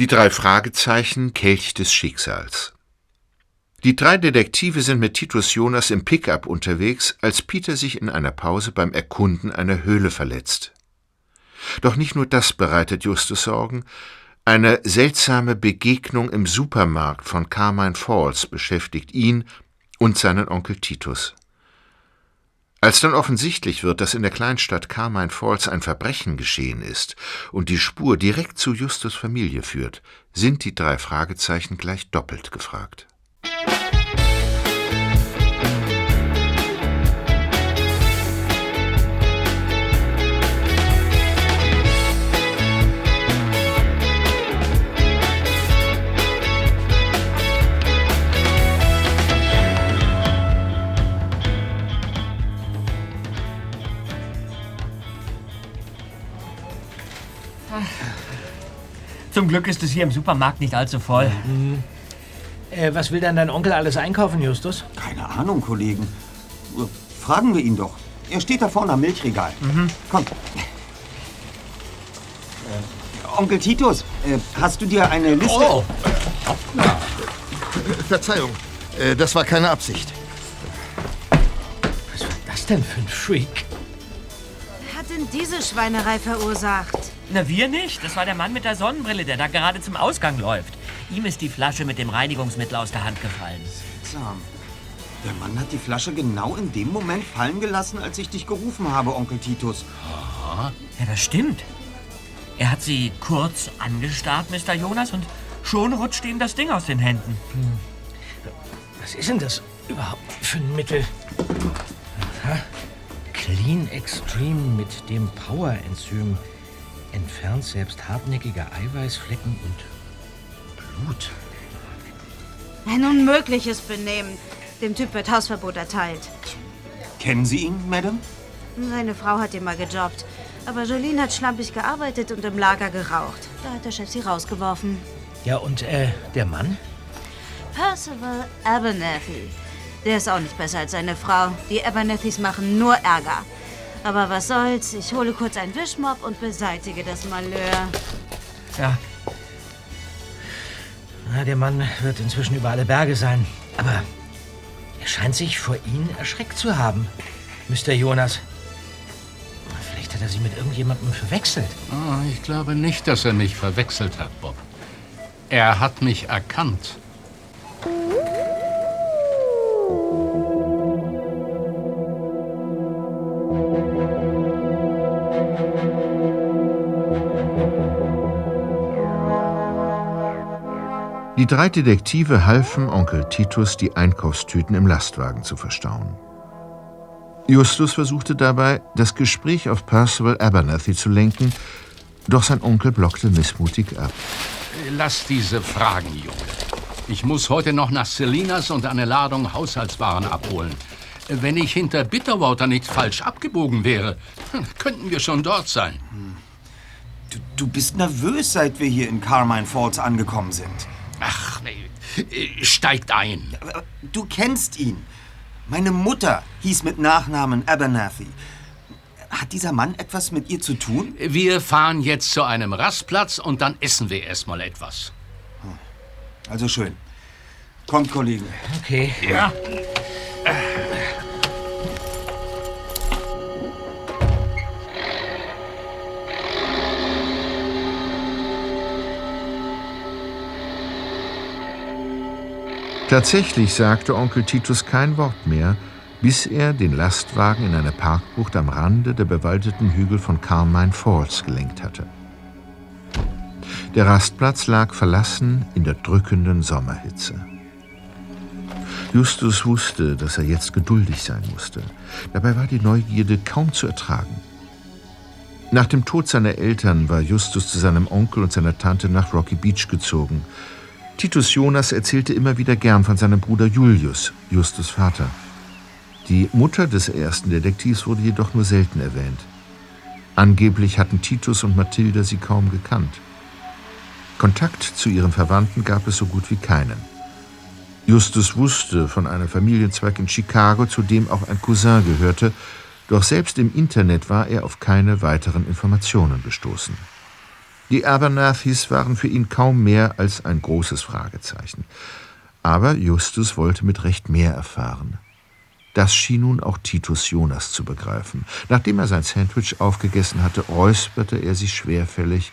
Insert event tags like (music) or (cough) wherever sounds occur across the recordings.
Die drei Fragezeichen Kelch des Schicksals. Die drei Detektive sind mit Titus Jonas im Pickup unterwegs, als Peter sich in einer Pause beim Erkunden einer Höhle verletzt. Doch nicht nur das bereitet Justus Sorgen. Eine seltsame Begegnung im Supermarkt von Carmine Falls beschäftigt ihn und seinen Onkel Titus. Als dann offensichtlich wird, dass in der Kleinstadt Carmine Falls ein Verbrechen geschehen ist und die Spur direkt zu Justus Familie führt, sind die drei Fragezeichen gleich doppelt gefragt. Zum Glück ist es hier im Supermarkt nicht allzu voll. Mhm. Äh, was will denn dein Onkel alles einkaufen, Justus? Keine Ahnung, Kollegen. Fragen wir ihn doch. Er steht da vorne am Milchregal. Mhm. Komm. Äh, Onkel Titus, äh, hast du dir eine Liste... Oh! Ja. Verzeihung, äh, das war keine Absicht. Was war das denn für ein Freak? Wer hat denn diese Schweinerei verursacht? Na, wir nicht. Das war der Mann mit der Sonnenbrille, der da gerade zum Ausgang läuft. Ihm ist die Flasche mit dem Reinigungsmittel aus der Hand gefallen. Seltsam. Der Mann hat die Flasche genau in dem Moment fallen gelassen, als ich dich gerufen habe, Onkel Titus. Aha. Ja, das stimmt. Er hat sie kurz angestarrt, Mr. Jonas, und schon rutscht ihm das Ding aus den Händen. Hm. Was ist denn das überhaupt für ein Mittel? Aha. Clean Extreme mit dem Power-Enzym entfernt selbst hartnäckige Eiweißflecken und Blut. Ein unmögliches Benehmen. Dem Typ wird Hausverbot erteilt. Kennen Sie ihn, Madame? Seine Frau hat ihn mal gejobbt. Aber Jolene hat schlampig gearbeitet und im Lager geraucht. Da hat der Chef sie rausgeworfen. Ja, und äh, der Mann? Percival Abernathy. Der ist auch nicht besser als seine Frau. Die Abernathys machen nur Ärger. Aber was soll's, ich hole kurz einen Wischmopp und beseitige das Malheur. Ja. Na, der Mann wird inzwischen über alle Berge sein. Aber er scheint sich vor Ihnen erschreckt zu haben, Mr. Jonas. Vielleicht hat er Sie mit irgendjemandem verwechselt. Oh, ich glaube nicht, dass er mich verwechselt hat, Bob. Er hat mich erkannt. Die drei Detektive halfen Onkel Titus, die Einkaufstüten im Lastwagen zu verstauen. Justus versuchte dabei, das Gespräch auf Percival Abernathy zu lenken, doch sein Onkel blockte missmutig ab. Lass diese Fragen, Junge. Ich muss heute noch nach Selinas und eine Ladung Haushaltswaren abholen. Wenn ich hinter Bitterwater nicht falsch abgebogen wäre, (laughs) könnten wir schon dort sein. Du, du bist nervös, seit wir hier in Carmine Falls angekommen sind. Steigt ein. Du kennst ihn. Meine Mutter hieß mit Nachnamen Abernathy. Hat dieser Mann etwas mit ihr zu tun? Wir fahren jetzt zu einem Rastplatz und dann essen wir erstmal etwas. Also schön. Kommt, Kollege. Okay. Ja. Tatsächlich sagte Onkel Titus kein Wort mehr, bis er den Lastwagen in eine Parkbucht am Rande der bewaldeten Hügel von Carmine Falls gelenkt hatte. Der Rastplatz lag verlassen in der drückenden Sommerhitze. Justus wusste, dass er jetzt geduldig sein musste. Dabei war die Neugierde kaum zu ertragen. Nach dem Tod seiner Eltern war Justus zu seinem Onkel und seiner Tante nach Rocky Beach gezogen – Titus Jonas erzählte immer wieder gern von seinem Bruder Julius, Justus Vater. Die Mutter des ersten Detektivs wurde jedoch nur selten erwähnt. Angeblich hatten Titus und Mathilda sie kaum gekannt. Kontakt zu ihren Verwandten gab es so gut wie keinen. Justus wusste von einem Familienzweig in Chicago, zu dem auch ein Cousin gehörte, doch selbst im Internet war er auf keine weiteren Informationen gestoßen. Die Abernathys waren für ihn kaum mehr als ein großes Fragezeichen. Aber Justus wollte mit Recht mehr erfahren. Das schien nun auch Titus Jonas zu begreifen. Nachdem er sein Sandwich aufgegessen hatte, räusperte er sich schwerfällig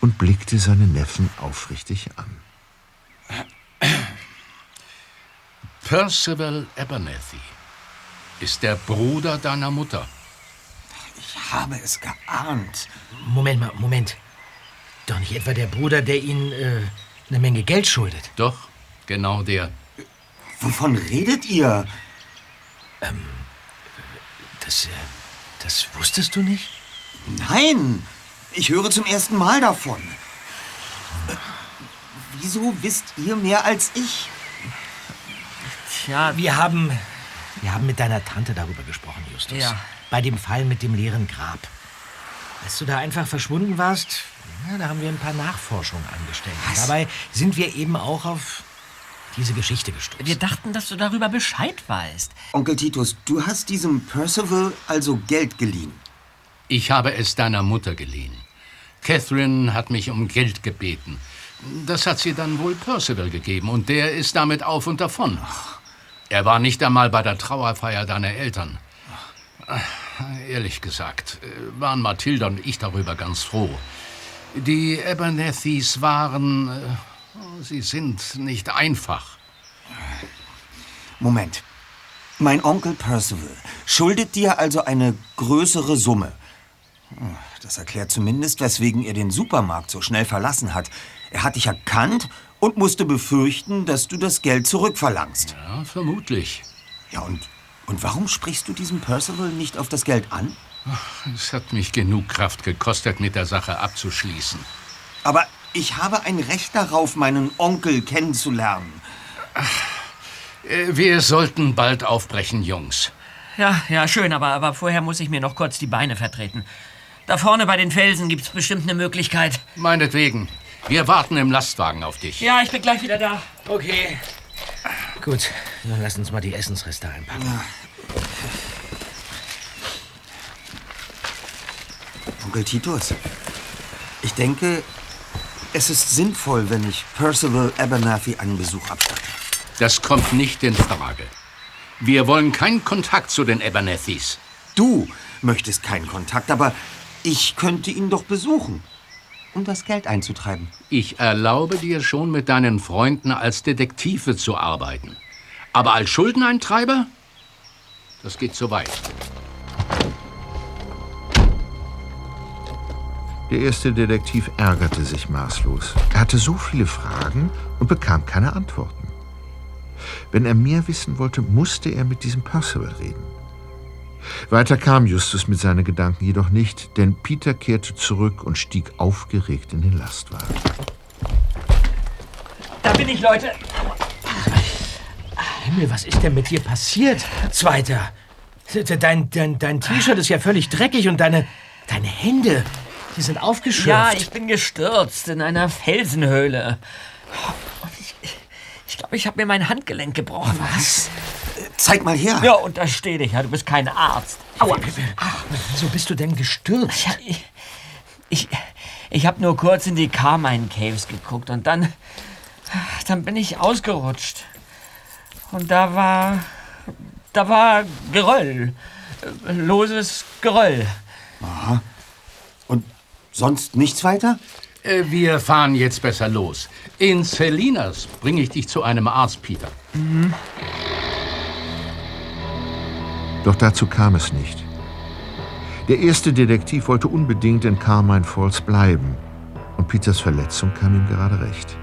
und blickte seinen Neffen aufrichtig an. (clears throat) Percival Abernathy ist der Bruder deiner Mutter. Ich habe es geahnt. Moment mal, Moment. Doch nicht etwa der Bruder, der Ihnen äh, eine Menge Geld schuldet. Doch, genau der. Wovon redet ihr? Das, äh, das wusstest du nicht? Nein, ich höre zum ersten Mal davon. Äh, Wieso wisst ihr mehr als ich? Tja, Wir haben, wir haben mit deiner Tante darüber gesprochen, Justus. Ja. Bei dem Fall mit dem leeren Grab. Als du da einfach verschwunden warst, ja, da haben wir ein paar Nachforschungen angestellt. Und Dabei sind wir eben auch auf diese Geschichte gestoßen. wir dachten, dass du darüber Bescheid weißt. Onkel Titus, du hast diesem Percival also Geld geliehen. Ich habe es deiner Mutter geliehen. Catherine hat mich um Geld gebeten. Das hat sie dann wohl Percival gegeben und der ist damit auf und davon. Er war nicht einmal bei der Trauerfeier deiner Eltern. Ehrlich gesagt, äh, waren Mathilda und ich darüber ganz froh. Die Abernathys waren. äh, Sie sind nicht einfach. Moment. Mein Onkel Percival schuldet dir also eine größere Summe. Das erklärt zumindest, weswegen er den Supermarkt so schnell verlassen hat. Er hat dich erkannt und musste befürchten, dass du das Geld zurückverlangst. Ja, vermutlich. Ja, und, und warum sprichst du diesem Percival nicht auf das Geld an? Es hat mich genug Kraft gekostet, mit der Sache abzuschließen. Aber ich habe ein Recht darauf, meinen Onkel kennenzulernen. Äh, Wir sollten bald aufbrechen, Jungs. Ja, ja, schön, aber, aber vorher muss ich mir noch kurz die Beine vertreten. Da vorne bei den Felsen gibt's bestimmt eine Möglichkeit. Meinetwegen. Wir warten im Lastwagen auf dich. Ja, ich bin gleich wieder da. Okay. Gut, dann lass uns mal die Essensreste einpacken. Onkel Titus, ich denke, es ist sinnvoll, wenn ich Percival Abernathy einen Besuch abstatte. Das kommt nicht in Frage. Wir wollen keinen Kontakt zu den Abernathys. Du möchtest keinen Kontakt, aber ich könnte ihn doch besuchen, um das Geld einzutreiben. Ich erlaube dir schon, mit deinen Freunden als Detektive zu arbeiten. Aber als Schuldeneintreiber? Das geht zu weit. Der erste Detektiv ärgerte sich maßlos. Er hatte so viele Fragen und bekam keine Antworten. Wenn er mehr wissen wollte, musste er mit diesem Percival reden. Weiter kam Justus mit seinen Gedanken jedoch nicht, denn Peter kehrte zurück und stieg aufgeregt in den Lastwagen. Da bin ich, Leute. Himmel, was ist denn mit dir passiert, Zweiter? Dein, dein, dein T-Shirt ist ja völlig dreckig und deine, deine Hände, die sind aufgeschürft. Ja, ich bin gestürzt in einer Felsenhöhle. Und ich ich glaube, ich habe mir mein Handgelenk gebrochen. Was? Zeig mal her. Ja, und da steht ich. Ja, du bist kein Arzt. Aua. Wieso bist du denn gestürzt? Ja, ich ich, ich habe nur kurz in die Carmine Caves geguckt und dann, dann bin ich ausgerutscht. Und da war, da war Geröll. Loses Geröll. Und sonst nichts weiter? Äh, Wir fahren jetzt besser los. In Salinas bringe ich dich zu einem Arzt, Peter. Doch dazu kam es nicht. Der erste Detektiv wollte unbedingt in Carmine Falls bleiben, und Peters Verletzung kam ihm gerade recht.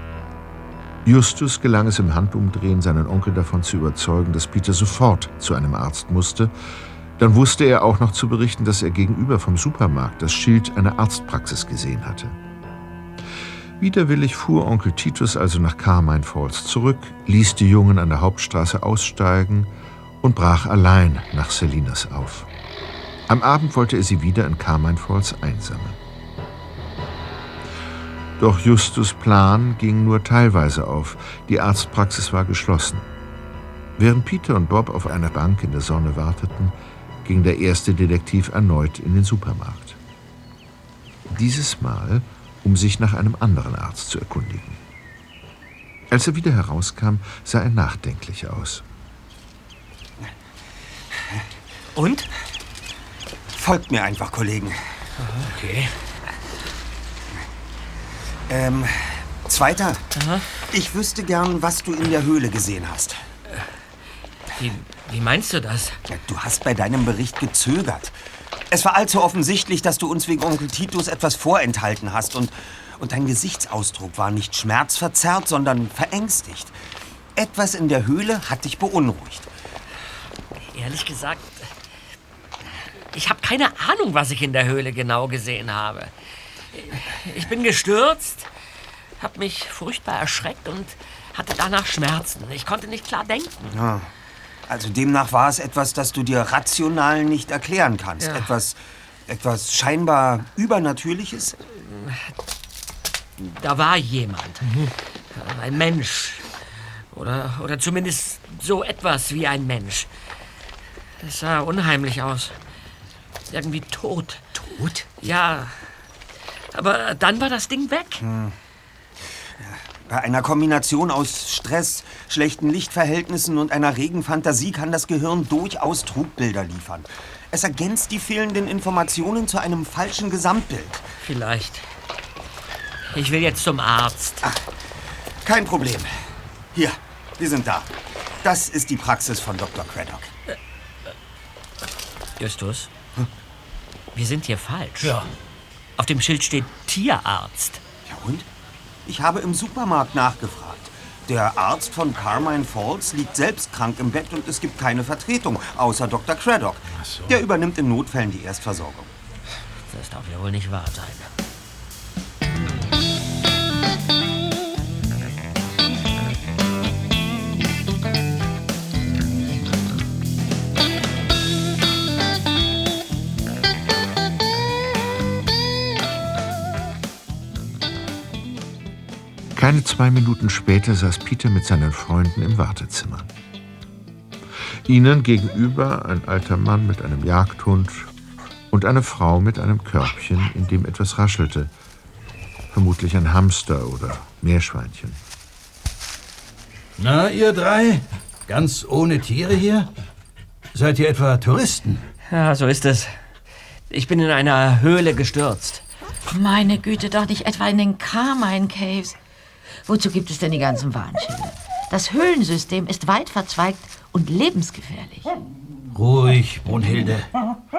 Justus gelang es im Handumdrehen, seinen Onkel davon zu überzeugen, dass Peter sofort zu einem Arzt musste. Dann wusste er auch noch zu berichten, dass er gegenüber vom Supermarkt das Schild einer Arztpraxis gesehen hatte. Widerwillig fuhr Onkel Titus also nach Carmine Falls zurück, ließ die Jungen an der Hauptstraße aussteigen und brach allein nach Salinas auf. Am Abend wollte er sie wieder in Carmine Falls einsammeln. Doch Justus' Plan ging nur teilweise auf. Die Arztpraxis war geschlossen. Während Peter und Bob auf einer Bank in der Sonne warteten, ging der erste Detektiv erneut in den Supermarkt. Dieses Mal um sich nach einem anderen Arzt zu erkundigen. Als er wieder herauskam, sah er nachdenklich aus. Und? Folgt mir einfach, Kollegen. Okay. Ähm, Zweiter, ich wüsste gern, was du in der Höhle gesehen hast. Wie, wie meinst du das? Ja, Du hast bei deinem Bericht gezögert. Es war allzu offensichtlich, dass du uns wegen Onkel Titus etwas vorenthalten hast und, und dein Gesichtsausdruck war nicht schmerzverzerrt, sondern verängstigt. Etwas in der Höhle hat dich beunruhigt. Ehrlich gesagt, ich habe keine Ahnung, was ich in der Höhle genau gesehen habe. Ich bin gestürzt, habe mich furchtbar erschreckt und hatte danach Schmerzen. Ich konnte nicht klar denken. Also demnach war es etwas, das du dir rational nicht erklären kannst. Ja. Etwas, etwas scheinbar Übernatürliches. Da war jemand. Ein Mensch. Oder, oder zumindest so etwas wie ein Mensch. Es sah unheimlich aus. Irgendwie tot. Tot? Ja. Aber dann war das Ding weg. Bei einer Kombination aus Stress, schlechten Lichtverhältnissen und einer regen Fantasie kann das Gehirn durchaus Trugbilder liefern. Es ergänzt die fehlenden Informationen zu einem falschen Gesamtbild. Vielleicht. Ich will jetzt zum Arzt. Kein Problem. Hier, wir sind da. Das ist die Praxis von Dr. Craddock. Justus, wir sind hier falsch. Ja. Auf dem Schild steht Tierarzt. Ja und? Ich habe im Supermarkt nachgefragt. Der Arzt von Carmine Falls liegt selbst krank im Bett und es gibt keine Vertretung, außer Dr. Craddock. Der übernimmt in Notfällen die Erstversorgung. Das darf ja wohl nicht wahr sein. Keine zwei Minuten später saß Peter mit seinen Freunden im Wartezimmer. Ihnen gegenüber ein alter Mann mit einem Jagdhund und eine Frau mit einem Körbchen, in dem etwas raschelte. Vermutlich ein Hamster oder Meerschweinchen. Na, ihr drei? Ganz ohne Tiere hier? Seid ihr etwa Touristen? Ja, so ist es. Ich bin in einer Höhle gestürzt. Meine Güte, doch nicht etwa in den Carmine Caves. Wozu gibt es denn die ganzen Warnschilder? Das Höhlensystem ist weit verzweigt und lebensgefährlich. Ruhig, Brunhilde.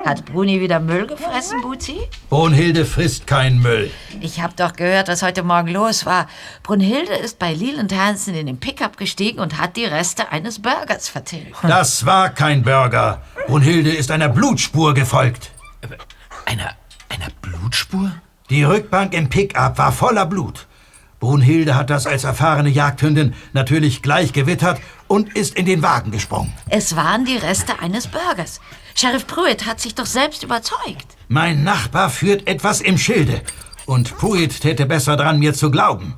Hat Bruni wieder Müll gefressen, Buzi? Brunhilde frisst keinen Müll. Ich hab doch gehört, was heute Morgen los war. Brunhilde ist bei Leland Hansen in den Pickup gestiegen und hat die Reste eines Burgers vertilgt. Das war kein Burger. Brunhilde ist einer Blutspur gefolgt. Einer, einer Blutspur? Die Rückbank im Pickup war voller Blut. Brunhilde hat das als erfahrene Jagdhündin natürlich gleich gewittert und ist in den Wagen gesprungen. Es waren die Reste eines Burgers. Sheriff Pruitt hat sich doch selbst überzeugt. Mein Nachbar führt etwas im Schilde. Und Pruitt täte besser dran, mir zu glauben.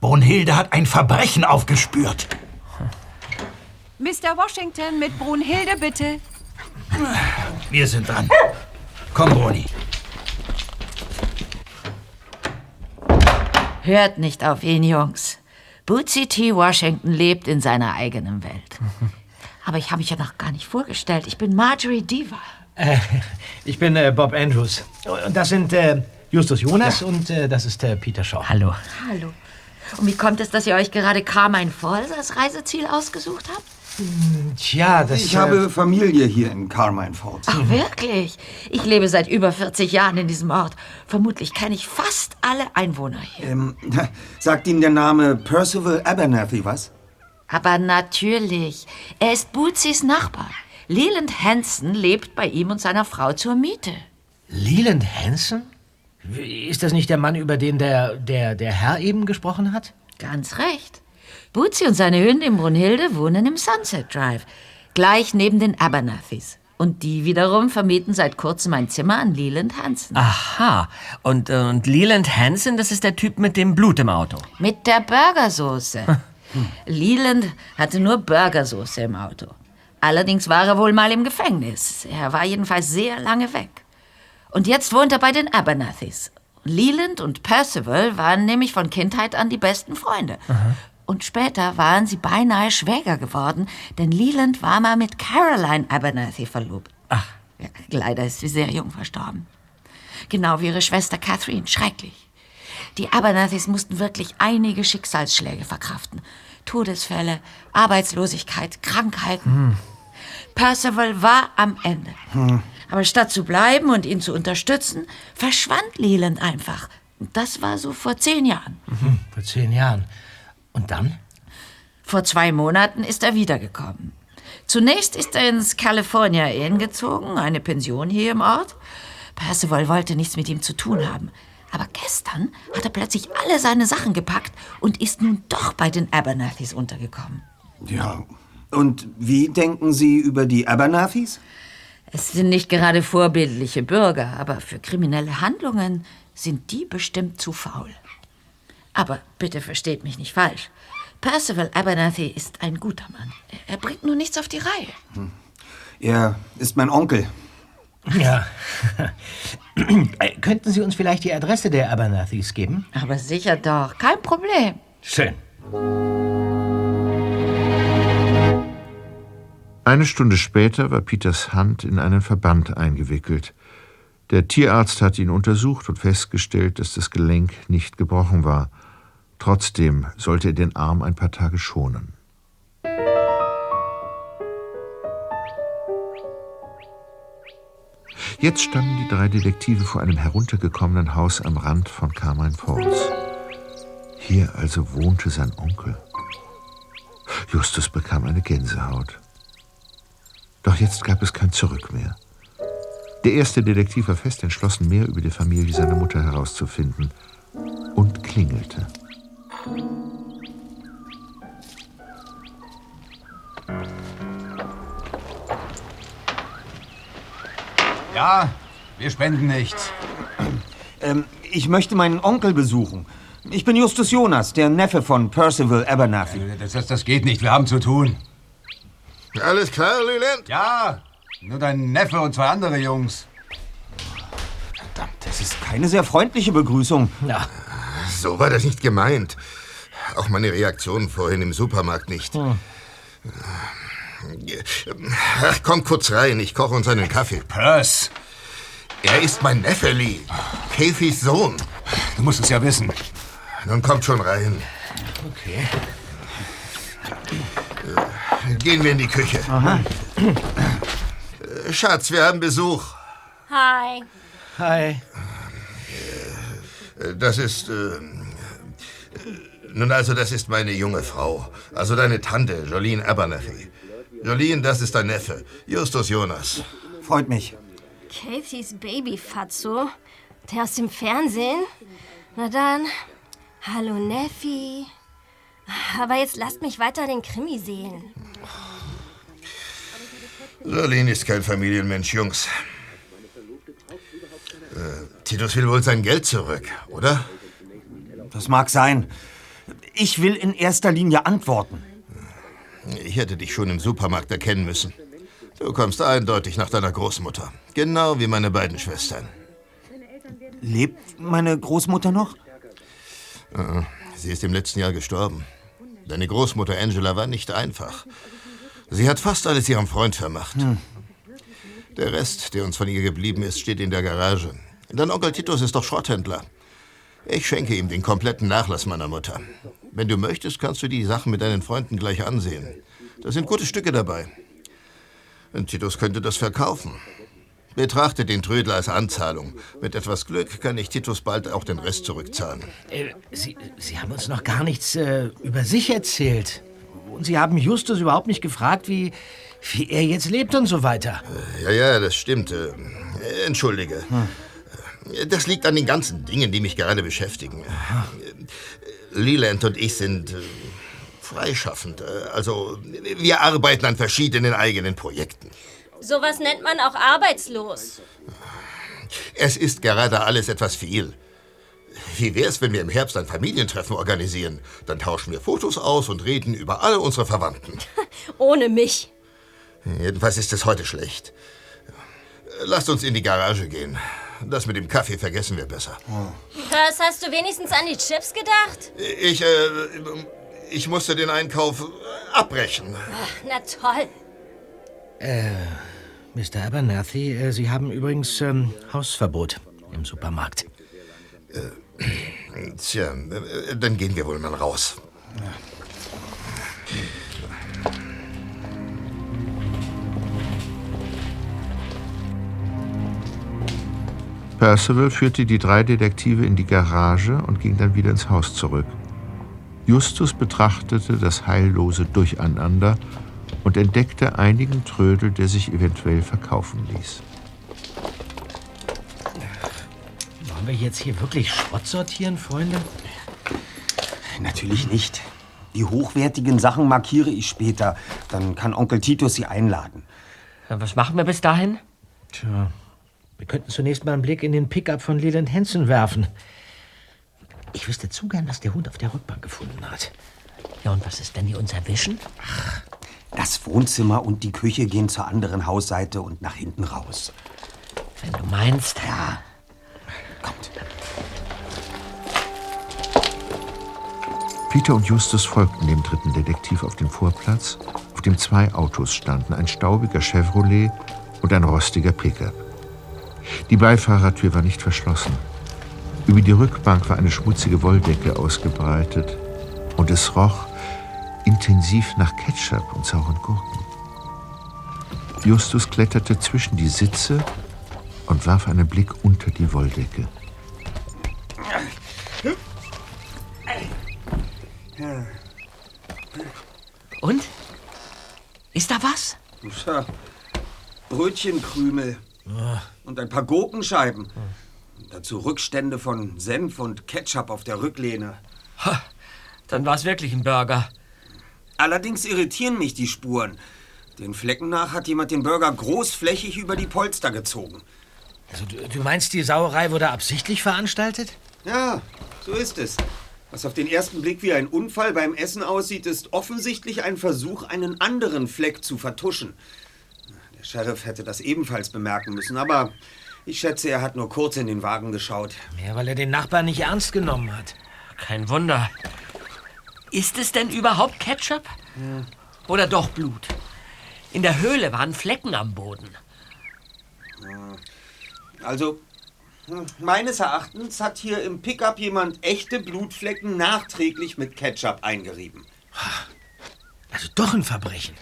Brunhilde hat ein Verbrechen aufgespürt. Mr. Washington mit Brunhilde, bitte. Wir sind dran. Komm, Bruni. Hört nicht auf ihn, Jungs. Bootsy T. Washington lebt in seiner eigenen Welt. (laughs) Aber ich habe mich ja noch gar nicht vorgestellt. Ich bin Marjorie Diva. Ich bin äh, Bob Andrews. Und das sind äh, Justus Jonas und äh, das ist äh, Peter Shaw. Hallo. Hallo. Und wie kommt es, dass ihr euch gerade Carmine Falls als Reiseziel ausgesucht habt? Tja, das Ich habe Familie hier in Carmine Falls. Ach, wirklich? Ich lebe seit über 40 Jahren in diesem Ort. Vermutlich kenne ich fast alle Einwohner hier. Ähm, (laughs) sagt Ihnen der Name Percival Abernathy was? Aber natürlich. Er ist Bootsy's Nachbar. Leland Hansen lebt bei ihm und seiner Frau zur Miete. Leland Hansen? Ist das nicht der Mann, über den der, der, der Herr eben gesprochen hat? Ganz recht. Bootsy und seine Hündin Brunhilde wohnen im Sunset Drive, gleich neben den Abernathys. Und die wiederum vermieten seit kurzem ein Zimmer an Leland Hansen. Aha. Und, äh, und Leland Hansen, das ist der Typ mit dem Blut im Auto. Mit der Burgersoße. Leland hatte nur Burgersoße im Auto. Allerdings war er wohl mal im Gefängnis. Er war jedenfalls sehr lange weg. Und jetzt wohnt er bei den Abernathys. Leland und Percival waren nämlich von Kindheit an die besten Freunde. Und später waren sie beinahe Schwäger geworden, denn Leland war mal mit Caroline Abernathy verlobt. Ach. Ja, leider ist sie sehr jung verstorben. Genau wie ihre Schwester Catherine. Schrecklich. Die Abernathys mussten wirklich einige Schicksalsschläge verkraften. Todesfälle, Arbeitslosigkeit, Krankheiten. Percival war am Ende. Aber statt zu bleiben und ihn zu unterstützen, verschwand Leland einfach. Das war so vor zehn Jahren. Mhm, vor zehn Jahren. Und dann? Vor zwei Monaten ist er wiedergekommen. Zunächst ist er ins California Inn gezogen, eine Pension hier im Ort. Percival wollte nichts mit ihm zu tun haben. Aber gestern hat er plötzlich alle seine Sachen gepackt und ist nun doch bei den Abernathys untergekommen. Ja. Und wie denken Sie über die Abernathys? Es sind nicht gerade vorbildliche Bürger, aber für kriminelle Handlungen sind die bestimmt zu faul. Aber bitte versteht mich nicht falsch. Percival Abernathy ist ein guter Mann. Er bringt nur nichts auf die Reihe. Er ist mein Onkel. Ja. (laughs) Äh, Könnten Sie uns vielleicht die Adresse der Abernathys geben? Aber sicher doch, kein Problem. Schön. Eine Stunde später war Peters Hand in einen Verband eingewickelt. Der Tierarzt hatte ihn untersucht und festgestellt, dass das Gelenk nicht gebrochen war. Trotzdem sollte er den Arm ein paar Tage schonen. Jetzt standen die drei Detektive vor einem heruntergekommenen Haus am Rand von Carmine Falls. Hier also wohnte sein Onkel. Justus bekam eine Gänsehaut. Doch jetzt gab es kein Zurück mehr. Der erste Detektiv war fest entschlossen, mehr über die Familie seiner Mutter herauszufinden und klingelte. Ja, wir spenden nichts. (clears throat) Ähm, ich möchte meinen Onkel besuchen. Ich bin Justus Jonas, der Neffe von Percival Abernathy. Das, das, das geht nicht, wir haben zu tun. Alles klar, Leland? Ja, nur dein Neffe und zwei andere Jungs. Das ist keine sehr freundliche Begrüßung. Ja. So war das nicht gemeint. Auch meine Reaktion vorhin im Supermarkt nicht. Ach, komm kurz rein, ich koche uns einen Kaffee. Purse, Er ist mein Neffe, Lee. Kathys Sohn. du musst es ja wissen. Nun kommt schon rein. Okay. Gehen wir in die Küche. Äh, Schatz, wir haben Besuch. Hi. Hi. Äh, Das ist. Äh, äh, nun also, das ist meine junge Frau. Also deine Tante, Jolene Abernathy. Jolene, das ist dein Neffe, Justus Jonas. Freut mich. Kathys Babyfatso? Der aus dem Fernsehen? Na dann, hallo Neffi. Aber jetzt lasst mich weiter den Krimi sehen. Jolene ist kein Familienmensch, Jungs. Titus will wohl sein Geld zurück, oder? Das mag sein. Ich will in erster Linie antworten. Ich hätte dich schon im Supermarkt erkennen müssen. Du kommst eindeutig nach deiner Großmutter. Genau wie meine beiden Schwestern. Lebt meine Großmutter noch? Äh, Sie ist im letzten Jahr gestorben. Deine Großmutter Angela war nicht einfach. Sie hat fast alles ihrem Freund vermacht. Der Rest, der uns von ihr geblieben ist, steht in der Garage. Dein Onkel Titus ist doch Schrotthändler. Ich schenke ihm den kompletten Nachlass meiner Mutter. Wenn du möchtest, kannst du die Sachen mit deinen Freunden gleich ansehen. Da sind gute Stücke dabei. Und Titus könnte das verkaufen. Betrachte den Trödel als Anzahlung. Mit etwas Glück kann ich Titus bald auch den Rest zurückzahlen. Äh, Sie, Sie haben uns noch gar nichts äh, über sich erzählt. Und Sie haben Justus überhaupt nicht gefragt, wie, wie er jetzt lebt und so weiter. Ja, ja, das stimmt. Äh, Entschuldige. Äh, Das liegt an den ganzen Dingen, die mich gerade beschäftigen. Leland und ich sind äh, freischaffend. Äh, Also, wir arbeiten an verschiedenen eigenen Projekten. Sowas nennt man auch arbeitslos. Es ist gerade alles etwas viel. Wie wär's, wenn wir im Herbst ein Familientreffen organisieren? Dann tauschen wir Fotos aus und reden über alle unsere Verwandten. (laughs) Ohne mich. Jedenfalls ist es heute schlecht. Lasst uns in die Garage gehen. Das mit dem Kaffee vergessen wir besser. Was, hast du wenigstens an die Chips gedacht? Ich, äh, ich musste den Einkauf abbrechen. Na toll. Äh, Mr. Abernathy, äh, Sie haben übrigens ähm, Hausverbot im Supermarkt. Äh, tja, äh, dann gehen wir wohl mal raus. Percival führte die drei Detektive in die Garage und ging dann wieder ins Haus zurück. Justus betrachtete das heillose Durcheinander und entdeckte einigen Trödel, der sich eventuell verkaufen ließ. Wollen wir jetzt hier wirklich Schrott sortieren, Freunde? Natürlich nicht. Die hochwertigen Sachen markiere ich später. Dann kann Onkel Titus sie einladen. Was machen wir bis dahin? Tja, wir könnten zunächst mal einen Blick in den Pickup von Leland Hansen werfen. Ich wüsste zu gern, was der Hund auf der Rückbank gefunden hat. Ja, und was ist, wenn die uns erwischen? Das Wohnzimmer und die Küche gehen zur anderen Hausseite und nach hinten raus. Wenn du meinst. Ja. Kommt. Peter und Justus folgten dem dritten Detektiv auf den Vorplatz, auf dem zwei Autos standen, ein staubiger Chevrolet und ein rostiger Pickup. Die Beifahrertür war nicht verschlossen. Über die Rückbank war eine schmutzige Wolldecke ausgebreitet und es roch intensiv nach Ketchup und sauren Gurken. Justus kletterte zwischen die Sitze und warf einen Blick unter die Wolldecke. Und? Ist da was? Brötchenkrümel und ein paar Gurkenscheiben. Und dazu Rückstände von Senf und Ketchup auf der Rücklehne. Ha, dann war es wirklich ein Burger. Allerdings irritieren mich die Spuren. Den Flecken nach hat jemand den Burger großflächig über die Polster gezogen. Also, du, du meinst, die Sauerei wurde absichtlich veranstaltet? Ja, so ist es. Was auf den ersten Blick wie ein Unfall beim Essen aussieht, ist offensichtlich ein Versuch, einen anderen Fleck zu vertuschen. Der Sheriff hätte das ebenfalls bemerken müssen, aber ich schätze, er hat nur kurz in den Wagen geschaut. Ja, weil er den Nachbarn nicht ernst genommen hat. Kein Wunder. Ist es denn überhaupt Ketchup? Oder doch Blut? In der Höhle waren Flecken am Boden. Also, meines Erachtens hat hier im Pickup jemand echte Blutflecken nachträglich mit Ketchup eingerieben. Also doch ein Verbrechen.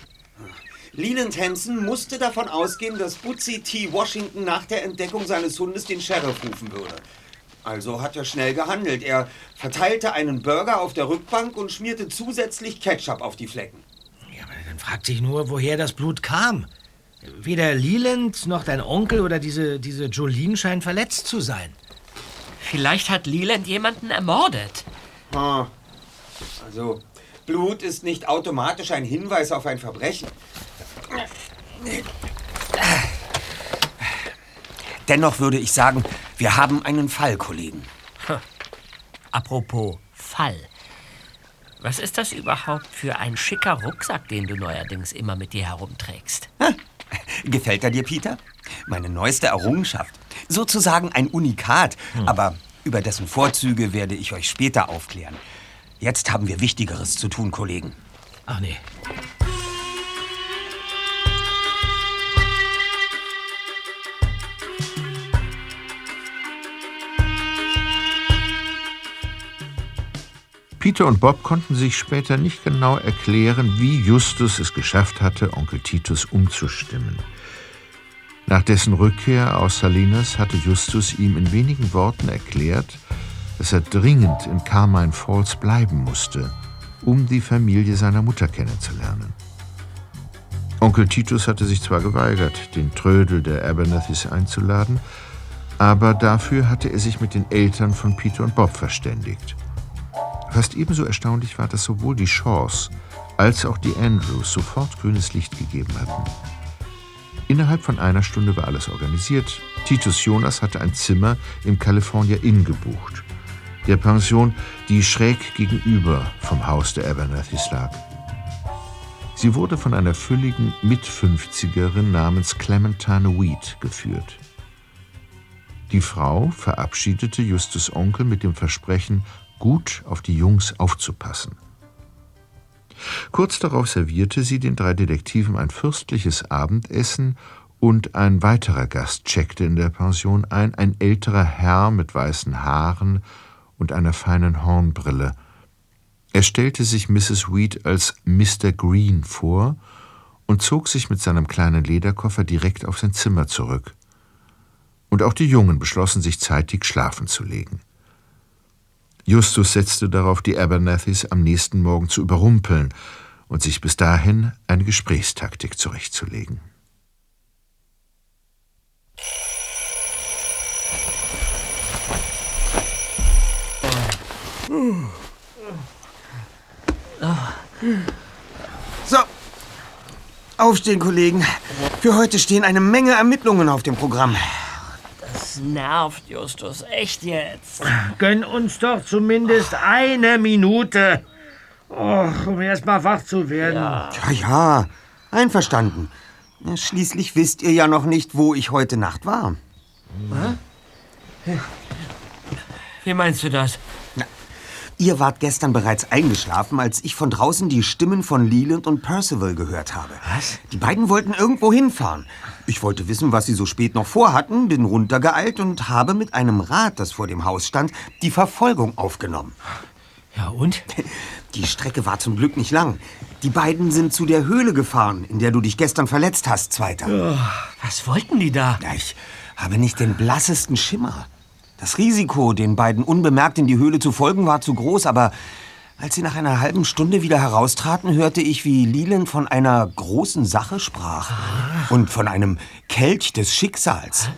Leland Hansen musste davon ausgehen, dass Bootsy T. Washington nach der Entdeckung seines Hundes den Sheriff rufen würde. Also hat er schnell gehandelt. Er verteilte einen Burger auf der Rückbank und schmierte zusätzlich Ketchup auf die Flecken. Ja, aber dann fragt sich nur, woher das Blut kam. Weder Leland noch dein Onkel oder diese, diese Jolene scheinen verletzt zu sein. Vielleicht hat Leland jemanden ermordet. Ah, also, Blut ist nicht automatisch ein Hinweis auf ein Verbrechen. Dennoch würde ich sagen, wir haben einen Fall, Kollegen. Apropos Fall. Was ist das überhaupt für ein schicker Rucksack, den du neuerdings immer mit dir herumträgst? Gefällt er dir, Peter? Meine neueste Errungenschaft. Sozusagen ein Unikat, aber über dessen Vorzüge werde ich euch später aufklären. Jetzt haben wir Wichtigeres zu tun, Kollegen. Ach nee. Peter und Bob konnten sich später nicht genau erklären, wie Justus es geschafft hatte, Onkel Titus umzustimmen. Nach dessen Rückkehr aus Salinas hatte Justus ihm in wenigen Worten erklärt, dass er dringend in Carmine Falls bleiben musste, um die Familie seiner Mutter kennenzulernen. Onkel Titus hatte sich zwar geweigert, den Trödel der Abernathys einzuladen, aber dafür hatte er sich mit den Eltern von Peter und Bob verständigt. Fast ebenso erstaunlich war, dass sowohl die Shaws als auch die Andrews sofort grünes Licht gegeben hatten. Innerhalb von einer Stunde war alles organisiert. Titus Jonas hatte ein Zimmer im California Inn gebucht, der Pension, die schräg gegenüber vom Haus der Abernathys lag. Sie wurde von einer fülligen Mitfünfzigerin namens Clementine Weed geführt. Die Frau verabschiedete Justus Onkel mit dem Versprechen, gut auf die Jungs aufzupassen. Kurz darauf servierte sie den drei Detektiven ein fürstliches Abendessen und ein weiterer Gast checkte in der Pension ein, ein älterer Herr mit weißen Haaren und einer feinen Hornbrille. Er stellte sich Mrs. Weed als Mr. Green vor und zog sich mit seinem kleinen Lederkoffer direkt auf sein Zimmer zurück. Und auch die Jungen beschlossen sich zeitig schlafen zu legen. Justus setzte darauf, die Abernathys am nächsten Morgen zu überrumpeln und sich bis dahin eine Gesprächstaktik zurechtzulegen. So. Aufstehen, Kollegen. Für heute stehen eine Menge Ermittlungen auf dem Programm. Das nervt, Justus. Echt jetzt. Gönn uns doch zumindest eine Minute. Och, um erst mal wach zu werden. Ja, ja. Einverstanden. Schließlich wisst ihr ja noch nicht, wo ich heute Nacht war. Wie meinst du das? Ihr wart gestern bereits eingeschlafen, als ich von draußen die Stimmen von Leland und Percival gehört habe. Was? Die beiden wollten irgendwo hinfahren. Ich wollte wissen, was sie so spät noch vorhatten, bin runtergeeilt und habe mit einem Rad, das vor dem Haus stand, die Verfolgung aufgenommen. Ja, und? (laughs) Die Strecke war zum Glück nicht lang. Die beiden sind zu der Höhle gefahren, in der du dich gestern verletzt hast, Zweiter. Was wollten die da? Ja, ich habe nicht den blassesten Schimmer. Das Risiko, den beiden unbemerkt in die Höhle zu folgen, war zu groß, aber als sie nach einer halben Stunde wieder heraustraten, hörte ich, wie Leland von einer großen Sache sprach und von einem Kelch des Schicksals.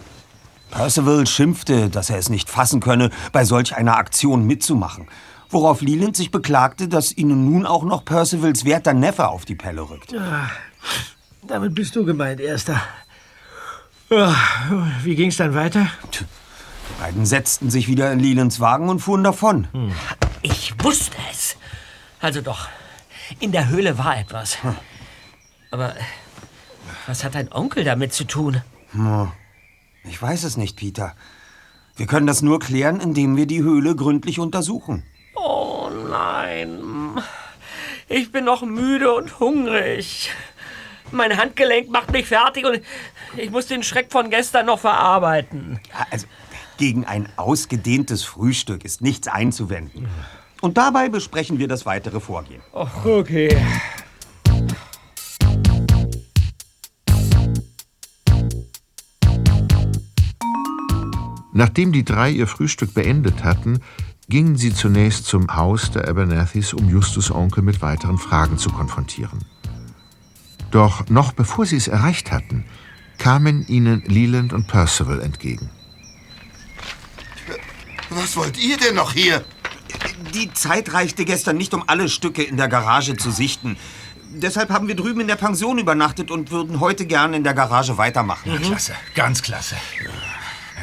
Percival schimpfte, dass er es nicht fassen könne, bei solch einer Aktion mitzumachen, worauf Leland sich beklagte, dass ihnen nun auch noch Percivals werter Neffe auf die Pelle rückt. Ah, damit bist du gemeint, Erster. Ja, wie ging's dann weiter? Die beiden setzten sich wieder in Lelands Wagen und fuhren davon. Ich wusste es. Also doch, in der Höhle war etwas. Aber was hat dein Onkel damit zu tun? Hm. Ich weiß es nicht, Peter. Wir können das nur klären, indem wir die Höhle gründlich untersuchen. Oh nein. Ich bin noch müde und hungrig. Mein Handgelenk macht mich fertig und ich muss den Schreck von gestern noch verarbeiten. Also, gegen ein ausgedehntes Frühstück ist nichts einzuwenden. Und dabei besprechen wir das weitere Vorgehen. Ach, okay. Nachdem die drei ihr Frühstück beendet hatten, gingen sie zunächst zum Haus der Abernathys, um Justus Onkel mit weiteren Fragen zu konfrontieren. Doch noch bevor sie es erreicht hatten, kamen ihnen Leland und Percival entgegen. Was wollt ihr denn noch hier? Die Zeit reichte gestern nicht, um alle Stücke in der Garage zu sichten. Deshalb haben wir drüben in der Pension übernachtet und würden heute gern in der Garage weitermachen. Klasse, ganz klasse.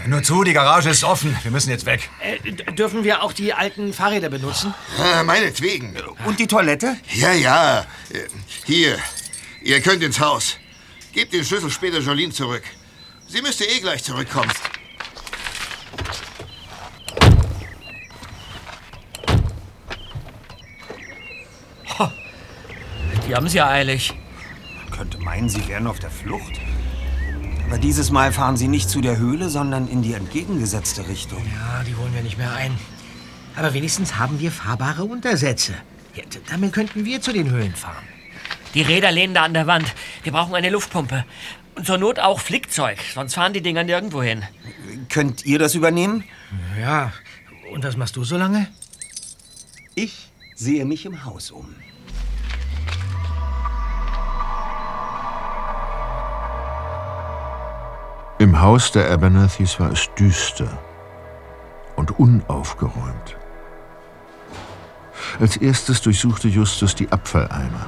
Nur zu, die Garage ist offen. Wir müssen jetzt weg. Äh, dürfen wir auch die alten Fahrräder benutzen? Ah, meinetwegen. Und die Toilette? Ja, ja. Äh, Hier. Ihr könnt ins Haus. Gebt den Schlüssel später Jolene zurück. Sie müsste eh gleich zurückkommen. Die haben es ja eilig. Man könnte meinen, sie wären auf der Flucht. Aber dieses Mal fahren sie nicht zu der Höhle, sondern in die entgegengesetzte Richtung. Ja, die holen wir nicht mehr ein. Aber wenigstens haben wir fahrbare Untersätze. Ja, damit könnten wir zu den Höhlen fahren. Die Räder lehnen da an der Wand. Wir brauchen eine Luftpumpe. Und zur Not auch Flickzeug, sonst fahren die Dinger nirgendwo hin. Könnt ihr das übernehmen? Ja. Und was machst du so lange? Ich sehe mich im Haus um. Im Haus der Abernathys war es düster und unaufgeräumt. Als erstes durchsuchte Justus die Abfalleimer.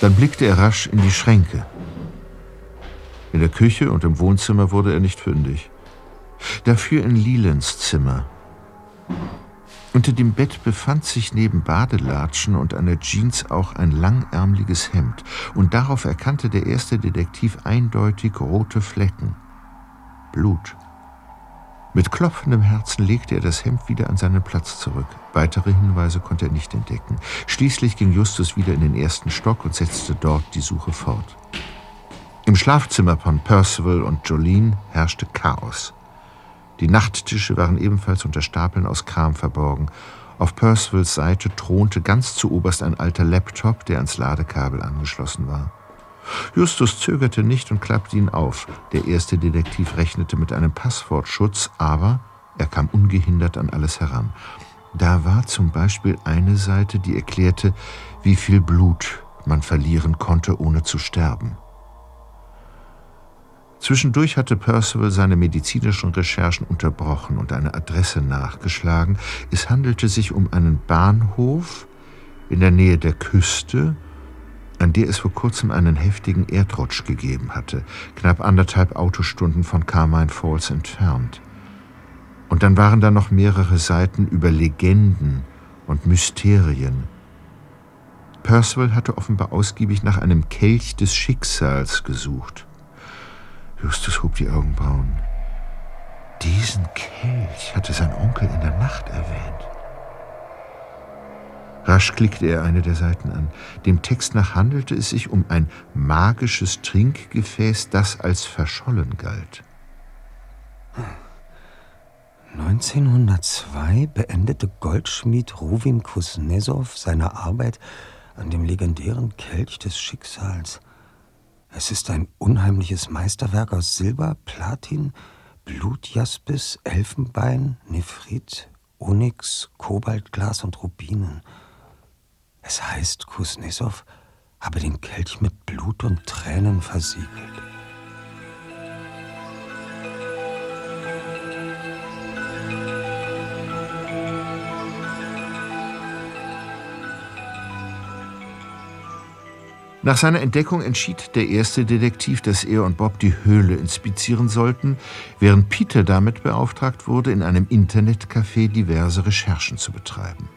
Dann blickte er rasch in die Schränke. In der Küche und im Wohnzimmer wurde er nicht fündig. Dafür in Lelands Zimmer. Unter dem Bett befand sich neben Badelatschen und einer Jeans auch ein langärmliches Hemd, und darauf erkannte der erste Detektiv eindeutig rote Flecken. Blut. Mit klopfendem Herzen legte er das Hemd wieder an seinen Platz zurück. Weitere Hinweise konnte er nicht entdecken. Schließlich ging Justus wieder in den ersten Stock und setzte dort die Suche fort. Im Schlafzimmer von Percival und Jolene herrschte Chaos. Die Nachttische waren ebenfalls unter Stapeln aus Kram verborgen. Auf Percivals Seite thronte ganz zu oberst ein alter Laptop, der ans Ladekabel angeschlossen war. Justus zögerte nicht und klappte ihn auf. Der erste Detektiv rechnete mit einem Passwortschutz, aber er kam ungehindert an alles heran. Da war zum Beispiel eine Seite, die erklärte, wie viel Blut man verlieren konnte, ohne zu sterben. Zwischendurch hatte Percival seine medizinischen Recherchen unterbrochen und eine Adresse nachgeschlagen. Es handelte sich um einen Bahnhof in der Nähe der Küste, an der es vor kurzem einen heftigen Erdrutsch gegeben hatte, knapp anderthalb Autostunden von Carmine Falls entfernt. Und dann waren da noch mehrere Seiten über Legenden und Mysterien. Percival hatte offenbar ausgiebig nach einem Kelch des Schicksals gesucht. Justus hob die Augenbrauen. Diesen Kelch hatte sein Onkel in der Nacht erwähnt. Rasch klickte er eine der Seiten an. Dem Text nach handelte es sich um ein magisches Trinkgefäß, das als verschollen galt. 1902 beendete Goldschmied Ruvim Kuznetsov seine Arbeit an dem legendären Kelch des Schicksals. Es ist ein unheimliches Meisterwerk aus Silber, Platin, Blutjaspis, Elfenbein, Nephrit, Onyx, Kobaltglas und Rubinen. Es heißt, Kuznetsov habe den Kelch mit Blut und Tränen versiegelt. Nach seiner Entdeckung entschied der erste Detektiv, dass er und Bob die Höhle inspizieren sollten, während Peter damit beauftragt wurde, in einem Internetcafé diverse Recherchen zu betreiben.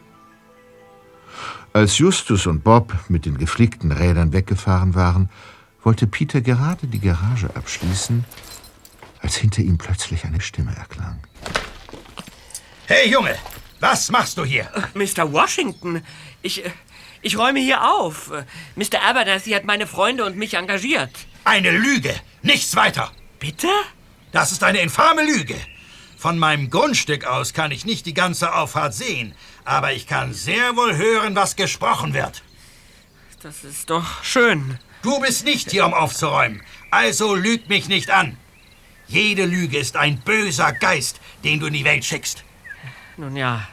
Als Justus und Bob mit den geflickten Rädern weggefahren waren, wollte Peter gerade die Garage abschließen, als hinter ihm plötzlich eine Stimme erklang. Hey Junge, was machst du hier? Mr. Washington, ich, äh, ich räume hier auf. Äh, Mr. Abernathy hat meine Freunde und mich engagiert. Eine Lüge, nichts weiter. Bitte? Das ist eine infame Lüge. Von meinem Grundstück aus kann ich nicht die ganze Auffahrt sehen, aber ich kann sehr wohl hören, was gesprochen wird. Das ist doch schön. Du bist nicht hier, um aufzuräumen, also lüg mich nicht an. Jede Lüge ist ein böser Geist, den du in die Welt schickst. Nun ja.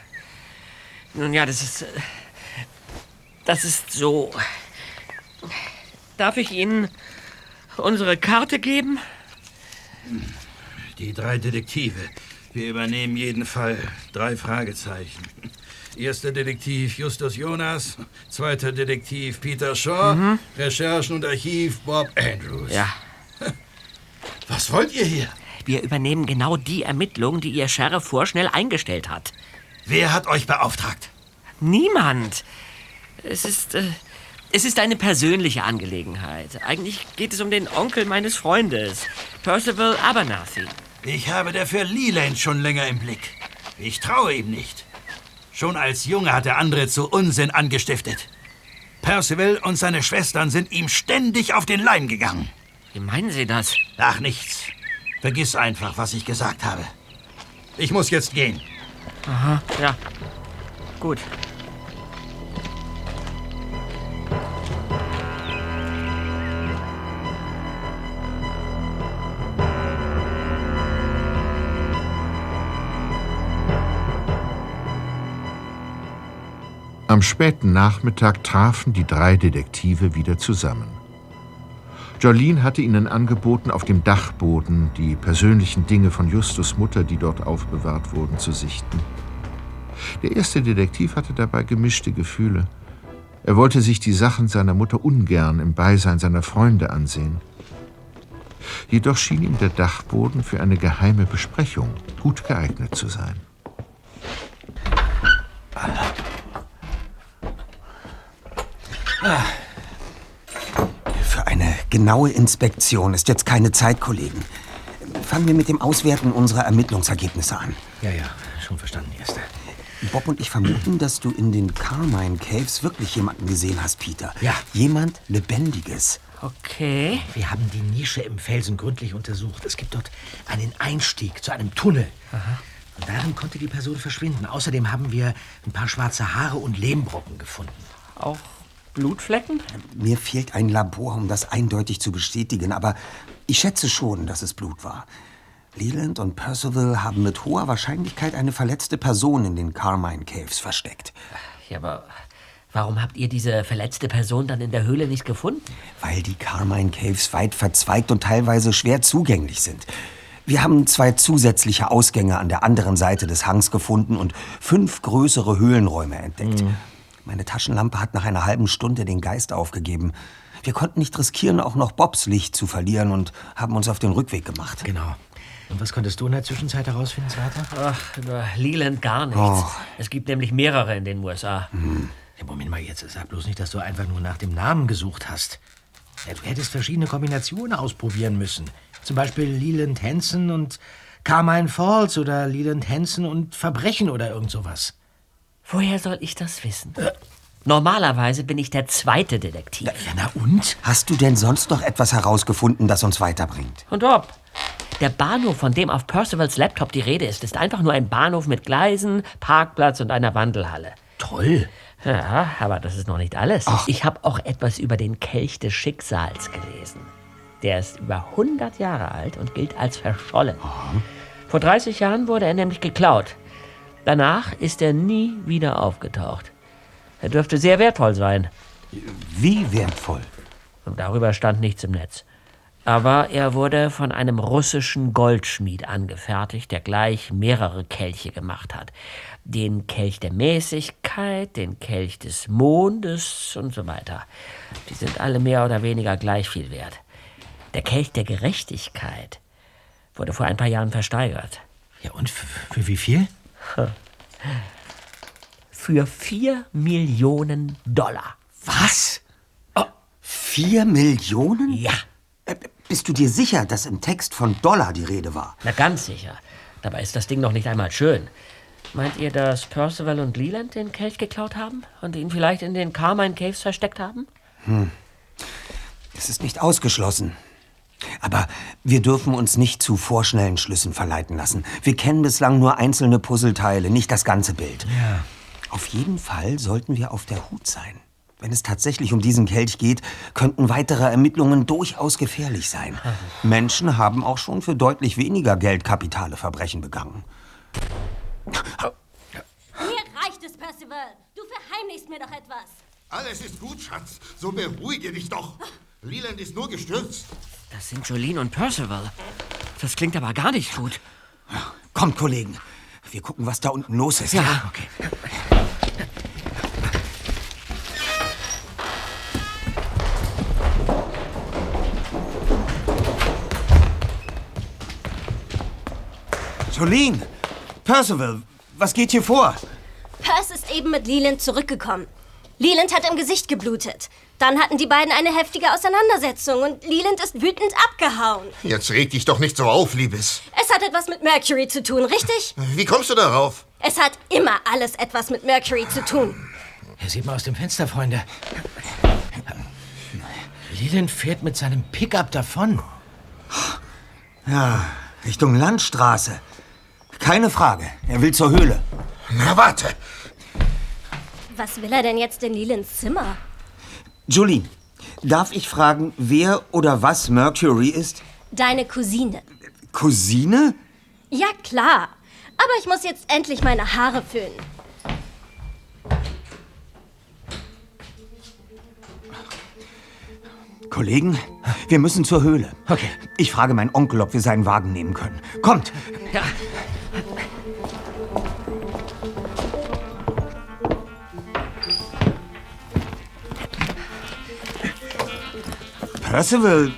Nun ja, das ist. Das ist so. Darf ich Ihnen unsere Karte geben? Die drei Detektive. Wir übernehmen jeden Fall. Drei Fragezeichen. Erster Detektiv Justus Jonas, zweiter Detektiv Peter Shaw, Recherchen und Archiv Bob Andrews. Ja. (laughs) Was wollt ihr hier? Wir übernehmen genau die Ermittlungen, die Ihr Sheriff vorschnell eingestellt hat. Wer hat euch beauftragt? Niemand. Es ist. Äh, es ist eine persönliche Angelegenheit. Eigentlich geht es um den Onkel meines Freundes, Percival Abernathy. Ich habe dafür Leland schon länger im Blick. Ich traue ihm nicht. Schon als Junge hat er andere zu Unsinn angestiftet. Percival und seine Schwestern sind ihm ständig auf den Leim gegangen. Wie meinen Sie das? Ach, nichts. Vergiss einfach, was ich gesagt habe. Ich muss jetzt gehen. Aha, ja. Gut. Am späten Nachmittag trafen die drei Detektive wieder zusammen. Jolene hatte ihnen angeboten, auf dem Dachboden die persönlichen Dinge von Justus Mutter, die dort aufbewahrt wurden, zu sichten. Der erste Detektiv hatte dabei gemischte Gefühle. Er wollte sich die Sachen seiner Mutter ungern im Beisein seiner Freunde ansehen. Jedoch schien ihm der Dachboden für eine geheime Besprechung gut geeignet zu sein. Für eine genaue Inspektion ist jetzt keine Zeit, Kollegen. Fangen wir mit dem Auswerten unserer Ermittlungsergebnisse an. Ja, ja, schon verstanden, Erster. Bob und ich vermuten, dass du in den Carmine Caves wirklich jemanden gesehen hast, Peter. Ja. Jemand Lebendiges. Okay. Wir haben die Nische im Felsen gründlich untersucht. Es gibt dort einen Einstieg zu einem Tunnel. Und darin konnte die Person verschwinden. Außerdem haben wir ein paar schwarze Haare und Lehmbrocken gefunden. Auch Blutflecken? Mir fehlt ein Labor, um das eindeutig zu bestätigen, aber ich schätze schon, dass es Blut war. Leland und Percival haben mit hoher Wahrscheinlichkeit eine verletzte Person in den Carmine Caves versteckt. Ja, aber warum habt ihr diese verletzte Person dann in der Höhle nicht gefunden? Weil die Carmine Caves weit verzweigt und teilweise schwer zugänglich sind. Wir haben zwei zusätzliche Ausgänge an der anderen Seite des Hangs gefunden und fünf größere Höhlenräume entdeckt. Meine Taschenlampe hat nach einer halben Stunde den Geist aufgegeben. Wir konnten nicht riskieren, auch noch Bobs Licht zu verlieren und haben uns auf den Rückweg gemacht. Genau. Und was konntest du in der Zwischenzeit herausfinden, Zweiter? Ach, über Leland gar nichts. Oh. Es gibt nämlich mehrere in den USA. Ja, Moment mal, jetzt sag bloß nicht, dass du einfach nur nach dem Namen gesucht hast. Ja, du hättest verschiedene Kombinationen ausprobieren müssen. Zum Beispiel Leland Hansen und Carmine Falls oder Leland Hansen und Verbrechen oder irgend sowas. Woher soll ich das wissen? Normalerweise bin ich der zweite Detektiv. Ja, na und? Hast du denn sonst noch etwas herausgefunden, das uns weiterbringt? Und ob? Der Bahnhof, von dem auf Percivals Laptop die Rede ist, ist einfach nur ein Bahnhof mit Gleisen, Parkplatz und einer Wandelhalle. Toll. Ja, aber das ist noch nicht alles. Ich habe auch etwas über den Kelch des Schicksals gelesen. Der ist über 100 Jahre alt und gilt als verschollen. Vor 30 Jahren wurde er nämlich geklaut. Danach ist er nie wieder aufgetaucht. Er dürfte sehr wertvoll sein. Wie wertvoll? Darüber stand nichts im Netz. Aber er wurde von einem russischen Goldschmied angefertigt, der gleich mehrere Kelche gemacht hat. Den Kelch der Mäßigkeit, den Kelch des Mondes und so weiter. Die sind alle mehr oder weniger gleich viel wert. Der Kelch der Gerechtigkeit wurde vor ein paar Jahren versteigert. Ja, und für wie viel? (laughs) Für vier Millionen Dollar. Was? Oh, vier Millionen? Ja. Äh, Bist du dir sicher, dass im Text von Dollar die Rede war? Na ganz sicher. Dabei ist das Ding noch nicht einmal schön. Meint ihr, dass Percival und Leland den Kelch geklaut haben und ihn vielleicht in den Carmine Caves versteckt haben? Hm. Es ist nicht ausgeschlossen. Aber wir dürfen uns nicht zu vorschnellen Schlüssen verleiten lassen. Wir kennen bislang nur einzelne Puzzleteile, nicht das ganze Bild. Ja. Auf jeden Fall sollten wir auf der Hut sein. Wenn es tatsächlich um diesen Kelch geht, könnten weitere Ermittlungen durchaus gefährlich sein. (laughs) Menschen haben auch schon für deutlich weniger Geld kapitale Verbrechen begangen. Mir reicht es, Percival. Du verheimlichst mir doch etwas. Alles ist gut, Schatz. So beruhige dich doch. Leland ist nur gestürzt. Das sind Jolene und Percival. Das klingt aber gar nicht gut. Kommt, Kollegen. Wir gucken, was da unten los ist. Ja. okay. Jolene! Percival, was geht hier vor? Perce ist eben mit Leland zurückgekommen. Leland hat im Gesicht geblutet. Dann hatten die beiden eine heftige Auseinandersetzung und Leland ist wütend abgehauen. Jetzt reg dich doch nicht so auf, Liebes. Es hat etwas mit Mercury zu tun, richtig? Wie kommst du darauf? Es hat immer alles etwas mit Mercury zu tun. Hier sieht man aus dem Fenster, Freunde. Leland fährt mit seinem Pickup davon. Ja, Richtung Landstraße. Keine Frage. Er will zur Höhle. Na, warte. Was will er denn jetzt in Lelands Zimmer? Jolene, darf ich fragen, wer oder was Mercury ist? Deine Cousine. Cousine? Ja, klar. Aber ich muss jetzt endlich meine Haare föhnen. Kollegen, wir müssen zur Höhle. Okay. Ich frage meinen Onkel, ob wir seinen Wagen nehmen können. Kommt! Ja. Percival,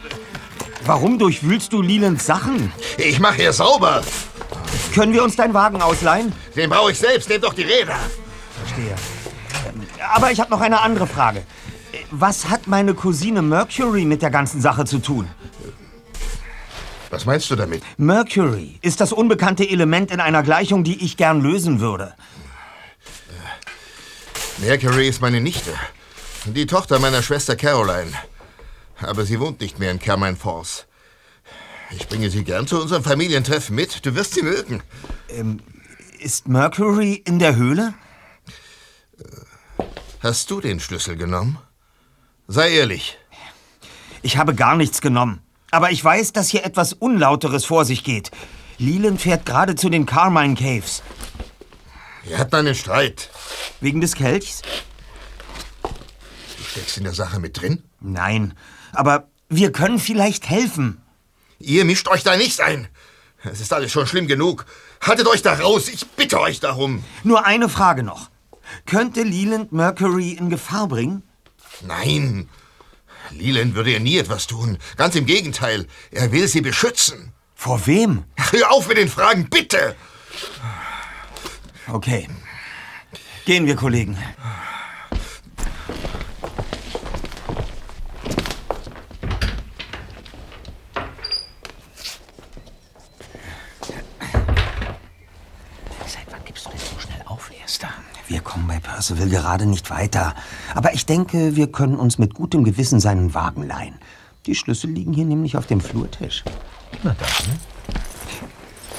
warum durchwühlst du Lelands Sachen? Ich mache hier sauber. Können wir uns deinen Wagen ausleihen? Den brauche ich selbst. Nehmt doch die Räder. Verstehe. Aber ich habe noch eine andere Frage. Was hat meine Cousine Mercury mit der ganzen Sache zu tun? Was meinst du damit? Mercury ist das unbekannte Element in einer Gleichung, die ich gern lösen würde. Mercury ist meine Nichte. Die Tochter meiner Schwester Caroline. Aber sie wohnt nicht mehr in Carmine Falls. Ich bringe sie gern zu unserem Familientreffen mit. Du wirst sie mögen. Ähm, ist Mercury in der Höhle? Hast du den Schlüssel genommen? Sei ehrlich. Ich habe gar nichts genommen. Aber ich weiß, dass hier etwas Unlauteres vor sich geht. Leland fährt gerade zu den Carmine Caves. Wir hatten einen Streit. Wegen des Kelchs? Du steckst in der Sache mit drin? Nein, aber wir können vielleicht helfen. Ihr mischt euch da nicht ein. Es ist alles schon schlimm genug. Haltet euch da raus. Ich bitte euch darum. Nur eine Frage noch. Könnte Leland Mercury in Gefahr bringen? Nein. Leland würde ihr nie etwas tun. Ganz im Gegenteil. Er will sie beschützen. Vor wem? Hör auf mit den Fragen, bitte! Okay. Gehen wir, Kollegen. Seit wann gibst du denn so schnell auf, Erster? Wir kommen bei Percival gerade nicht weiter. Aber ich denke, wir können uns mit gutem Gewissen seinen Wagen leihen. Die Schlüssel liegen hier nämlich auf dem Flurtisch. Na dann.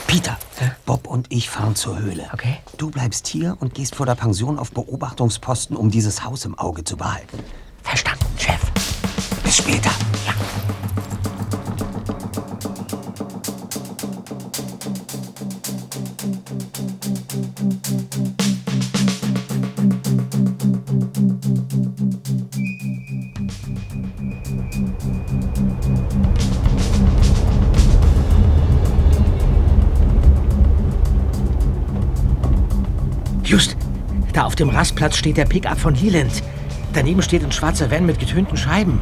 Peter, Bob und ich fahren zur Höhle. Okay. Du bleibst hier und gehst vor der Pension auf Beobachtungsposten, um dieses Haus im Auge zu behalten. Verstanden, Chef. Bis später. Dem Rastplatz steht der Pickup von Leland. Daneben steht ein schwarzer Van mit getönten Scheiben.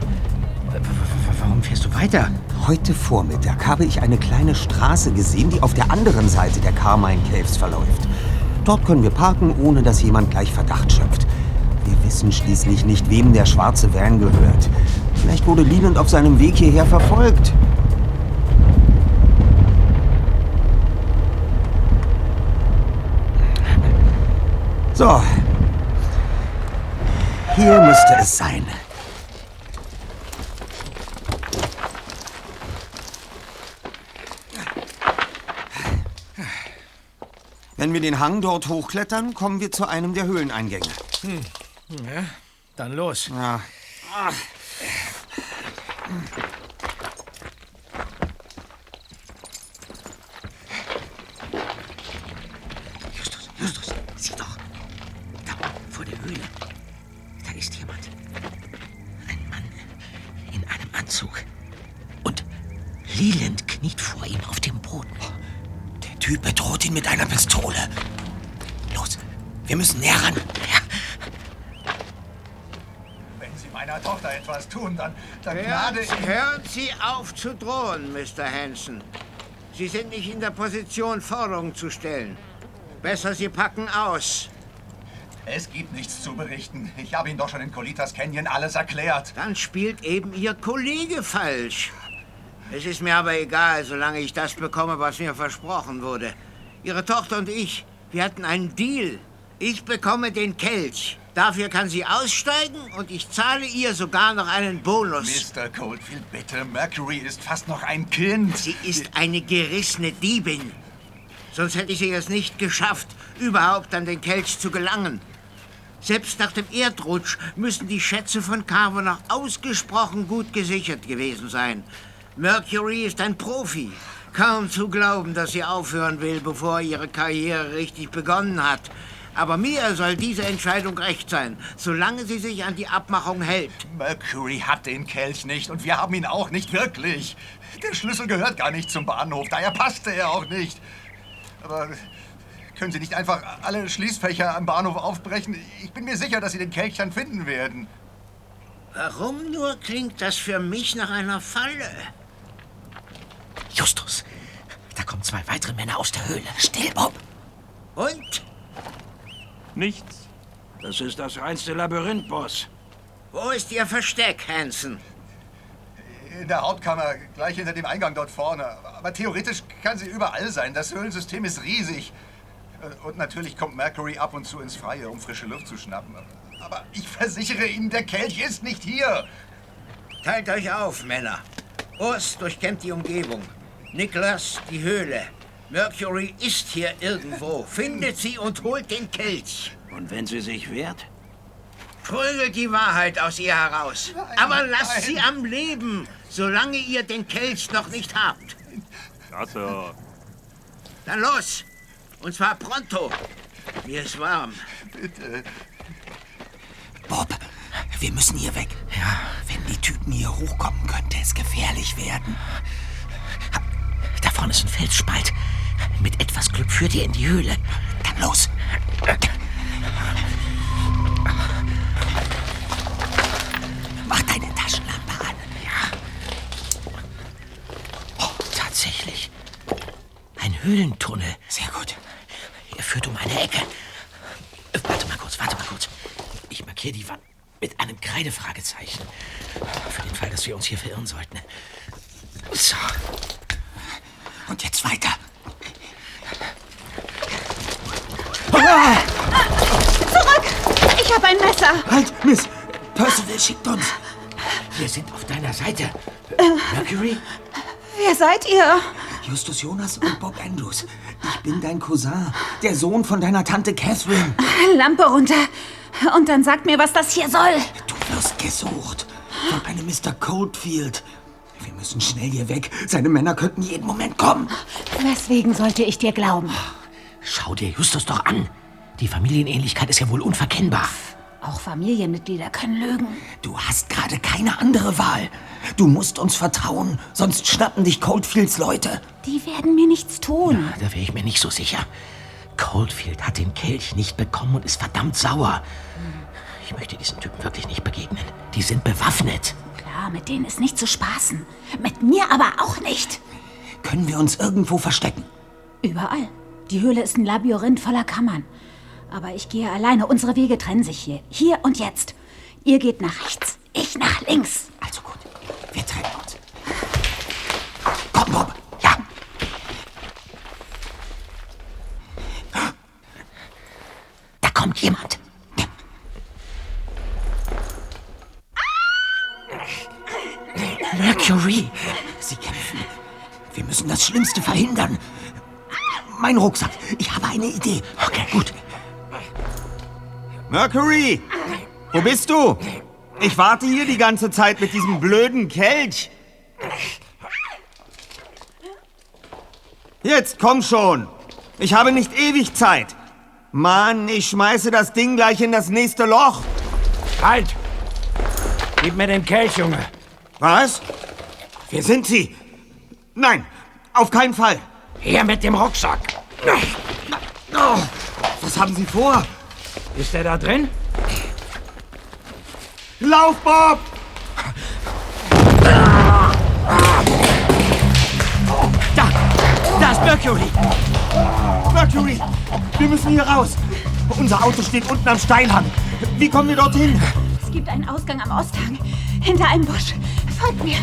Warum fährst du weiter? Heute Vormittag habe ich eine kleine Straße gesehen, die auf der anderen Seite der Carmine Caves verläuft. Dort können wir parken, ohne dass jemand gleich Verdacht schöpft. Wir wissen schließlich nicht, wem der schwarze Van gehört. Vielleicht wurde Leland auf seinem Weg hierher verfolgt. So. Hier müsste es sein. Wenn wir den Hang dort hochklettern, kommen wir zu einem der Höhleneingänge. Hm. Ja, dann los. Ja. Justus, auf zu drohen, Mr. Hanson. Sie sind nicht in der Position, Forderungen zu stellen. Besser, Sie packen aus. Es gibt nichts zu berichten. Ich habe Ihnen doch schon in Colitas Canyon alles erklärt. Dann spielt eben Ihr Kollege falsch. Es ist mir aber egal, solange ich das bekomme, was mir versprochen wurde. Ihre Tochter und ich, wir hatten einen Deal. Ich bekomme den Kelch. Dafür kann sie aussteigen und ich zahle ihr sogar noch einen Bonus. Mr. Coldfield, bitte. Mercury ist fast noch ein Kind. Sie ist eine gerissene Diebin. Sonst hätte ich es nicht geschafft, überhaupt an den Kelch zu gelangen. Selbst nach dem Erdrutsch müssen die Schätze von Carver noch ausgesprochen gut gesichert gewesen sein. Mercury ist ein Profi. Kaum zu glauben, dass sie aufhören will, bevor ihre Karriere richtig begonnen hat. Aber mir soll diese Entscheidung recht sein, solange sie sich an die Abmachung hält. Mercury hat den Kelch nicht und wir haben ihn auch nicht wirklich. Der Schlüssel gehört gar nicht zum Bahnhof, daher passte er auch nicht. Aber können Sie nicht einfach alle Schließfächer am Bahnhof aufbrechen? Ich bin mir sicher, dass Sie den Kelch dann finden werden. Warum nur klingt das für mich nach einer Falle? Justus, da kommen zwei weitere Männer aus der Höhle. Still, Bob. Und? Nichts. Das ist das reinste Labyrinth, Boss. Wo ist Ihr Versteck, Hansen? in der Hauptkammer, gleich hinter dem Eingang dort vorne. Aber theoretisch kann sie überall sein. Das Höhlensystem ist riesig. Und natürlich kommt Mercury ab und zu ins Freie, um frische Luft zu schnappen. Aber ich versichere Ihnen, der Kelch ist nicht hier. Teilt euch auf, Männer. Urs durchkämmt die Umgebung. Niklas die Höhle. Mercury ist hier irgendwo. Findet sie und holt den Kelch. Und wenn sie sich wehrt? Prügelt die Wahrheit aus ihr heraus. Nein, Aber lasst nein. sie am Leben, solange ihr den Kelch noch nicht habt. Sir. Dann los. Und zwar pronto. Mir ist warm. Bitte. Bob, wir müssen hier weg. Ja. Wenn die Typen hier hochkommen, könnte es gefährlich werden. Da vorne ist ein Felsspalt. Mit etwas Glück führt ihr in die Höhle. Dann los. Mach deine Taschenlampe an. Oh, tatsächlich. Ein Höhlentunnel. Sehr gut. Er führt um eine Ecke. Warte mal kurz, warte mal kurz. Ich markiere die Wand mit einem Kreidefragezeichen. Für den Fall, dass wir uns hier verirren sollten. So. Und jetzt weiter. Zurück! Ich habe ein Messer. Halt, Miss. Percival schickt uns. Wir sind auf deiner Seite. Äh, Mercury? wer seid ihr? Justus Jonas und Bob Andrews. Ich bin dein Cousin, der Sohn von deiner Tante Catherine. Lampe runter. Und dann sagt mir, was das hier soll. Du wirst gesucht. Von einem Mr. Coldfield. Wir müssen schnell hier weg. Seine Männer könnten jeden Moment kommen. Weswegen sollte ich dir glauben? Schau dir Justus doch an. Die Familienähnlichkeit ist ja wohl unverkennbar. Auch Familienmitglieder können lügen. Du hast gerade keine andere Wahl. Du musst uns vertrauen, sonst schnappen dich Coldfields Leute. Die werden mir nichts tun. Da wäre ich mir nicht so sicher. Coldfield hat den Kelch nicht bekommen und ist verdammt sauer. Ich möchte diesen Typen wirklich nicht begegnen. Die sind bewaffnet. Mit denen ist nicht zu spaßen. Mit mir aber auch nicht. Können wir uns irgendwo verstecken? Überall. Die Höhle ist ein Labyrinth voller Kammern. Aber ich gehe alleine. Unsere Wege trennen sich hier. Hier und jetzt. Ihr geht nach rechts. Ich nach links. Also gut. Wir trennen uns. Komm, Bob. Ja. Da kommt jemand. Mercury. Sie kämpfen. Wir müssen das Schlimmste verhindern. Mein Rucksack. Ich habe eine Idee. Okay, gut. Mercury! Wo bist du? Ich warte hier die ganze Zeit mit diesem blöden Kelch. Jetzt komm schon. Ich habe nicht ewig Zeit. Mann, ich schmeiße das Ding gleich in das nächste Loch. Halt! Gib mir den Kelch, Junge. Was? Wer sind Sie? Nein, auf keinen Fall. Her mit dem Rucksack. Oh, was haben Sie vor? Ist er da drin? Lauf, Bob! Da! Da ist Mercury! Mercury, wir müssen hier raus. Unser Auto steht unten am Steilhang. Wie kommen wir dorthin? Es gibt einen Ausgang am Osthang. Hinter einem Busch. Folgt mir.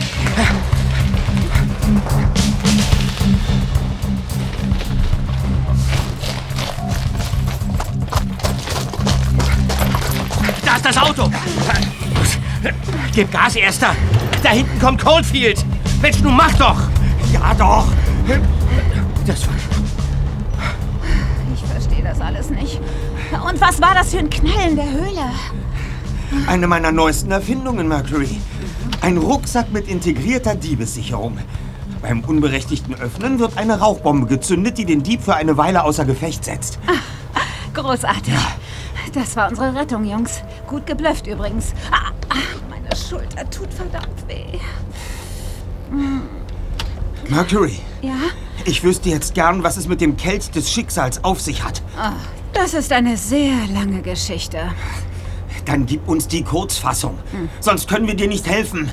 Da ist das Auto! Gib Gas, Erster! Da hinten kommt Coldfield! Mensch, nun mach doch! Ja, doch! Das war Ich verstehe das alles nicht. Und was war das für ein Knall in der Höhle? Eine meiner neuesten Erfindungen, Mercury. Ein Rucksack mit integrierter Diebessicherung. Beim unberechtigten Öffnen wird eine Rauchbombe gezündet, die den Dieb für eine Weile außer Gefecht setzt. Großartig. Das war unsere Rettung, Jungs. Gut geblufft übrigens. Ah, ah, meine Schulter tut verdammt weh. Hm, Mercury, Ja? ich wüsste jetzt gern, was es mit dem Kelch des Schicksals auf sich hat. Ah, das ist eine sehr lange Geschichte. Dann gib uns die Kurzfassung. Sonst können wir dir nicht helfen.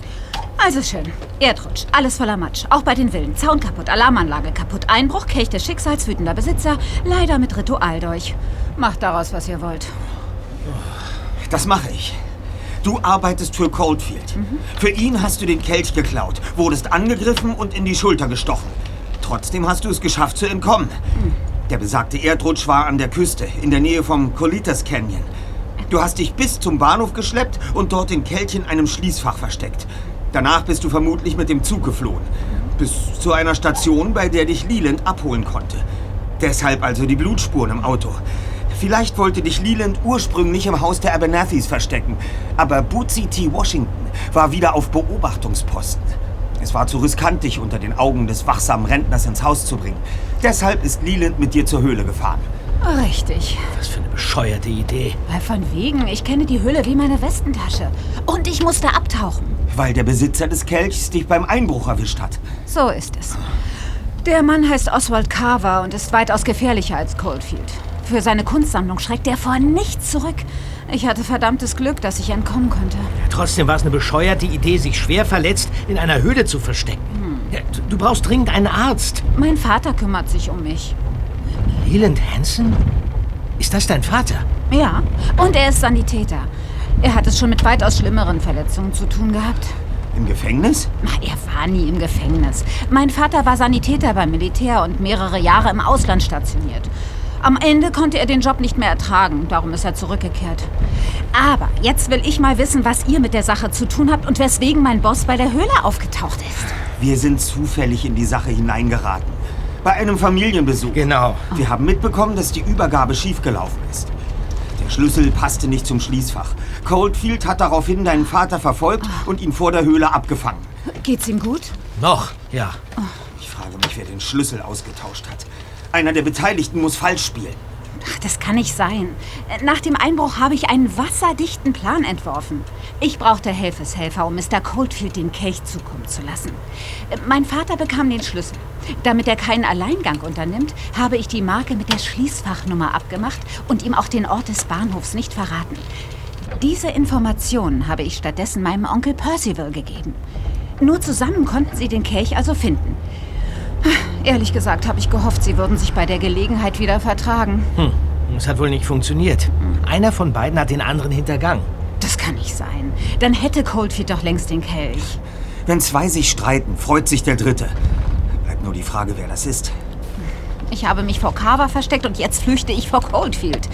Also schön. Erdrutsch, alles voller Matsch. Auch bei den Villen. Zaun kaputt, Alarmanlage kaputt, Einbruch, Kelch des Schicksals, wütender Besitzer. Leider mit Ritualdolch. Macht daraus, was ihr wollt. Das mache ich. Du arbeitest für Coldfield. Für ihn hast du den Kelch geklaut, wurdest angegriffen und in die Schulter gestochen. Trotzdem hast du es geschafft zu entkommen. Der besagte Erdrutsch war an der Küste, in der Nähe vom Colitas Canyon. Du hast dich bis zum Bahnhof geschleppt und dort den Kelch in einem Schließfach versteckt. Danach bist du vermutlich mit dem Zug geflohen. Bis zu einer Station, bei der dich Leland abholen konnte. Deshalb also die Blutspuren im Auto. Vielleicht wollte dich Leland ursprünglich im Haus der Abernathys verstecken, aber Bootsy T. Washington war wieder auf Beobachtungsposten. Es war zu riskant, dich unter den Augen des wachsamen Rentners ins Haus zu bringen. Deshalb ist Leland mit dir zur Höhle gefahren. Richtig. Was für eine bescheuerte Idee. Weil von wegen, ich kenne die Höhle wie meine Westentasche. Und ich musste abtauchen. Weil der Besitzer des Kelchs dich beim Einbruch erwischt hat. So ist es. Der Mann heißt Oswald Carver und ist weitaus gefährlicher als Coldfield. Für seine Kunstsammlung schreckt er vor nichts zurück. Ich hatte verdammtes Glück, dass ich entkommen konnte. Ja, trotzdem war es eine bescheuerte Idee, sich schwer verletzt in einer Höhle zu verstecken. Ja, du, du brauchst dringend einen Arzt. Mein Vater kümmert sich um mich. Leland Hansen? Ist das dein Vater? Ja, und er ist Sanitäter. Er hat es schon mit weitaus schlimmeren Verletzungen zu tun gehabt. Im Gefängnis? Na, er war nie im Gefängnis. Mein Vater war Sanitäter beim Militär und mehrere Jahre im Ausland stationiert. Am Ende konnte er den Job nicht mehr ertragen, darum ist er zurückgekehrt. Aber jetzt will ich mal wissen, was ihr mit der Sache zu tun habt und weswegen mein Boss bei der Höhle aufgetaucht ist. Wir sind zufällig in die Sache hineingeraten. Bei einem Familienbesuch. Genau. Wir haben mitbekommen, dass die Übergabe schiefgelaufen ist. Der Schlüssel passte nicht zum Schließfach. Coldfield hat daraufhin deinen Vater verfolgt und ihn vor der Höhle abgefangen. Geht's ihm gut? Noch, ja. Ich frage mich, wer den Schlüssel ausgetauscht hat. Einer der Beteiligten muss falsch spielen. Ach, das kann nicht sein. Nach dem Einbruch habe ich einen wasserdichten Plan entworfen. Ich brauchte Helfeshelfer, um Mr. Coldfield den Kelch zukommen zu lassen. Mein Vater bekam den Schlüssel. Damit er keinen Alleingang unternimmt, habe ich die Marke mit der Schließfachnummer abgemacht und ihm auch den Ort des Bahnhofs nicht verraten. Diese Informationen habe ich stattdessen meinem Onkel Percival gegeben. Nur zusammen konnten sie den Kelch also finden. Ehrlich gesagt habe ich gehofft, sie würden sich bei der Gelegenheit wieder vertragen. Hm, es hat wohl nicht funktioniert. Einer von beiden hat den anderen hintergangen. Das kann nicht sein. Dann hätte Coldfield doch längst den Kelch. Wenn zwei sich streiten, freut sich der Dritte. Bleibt nur die Frage, wer das ist. Ich habe mich vor Carver versteckt und jetzt flüchte ich vor Coldfield.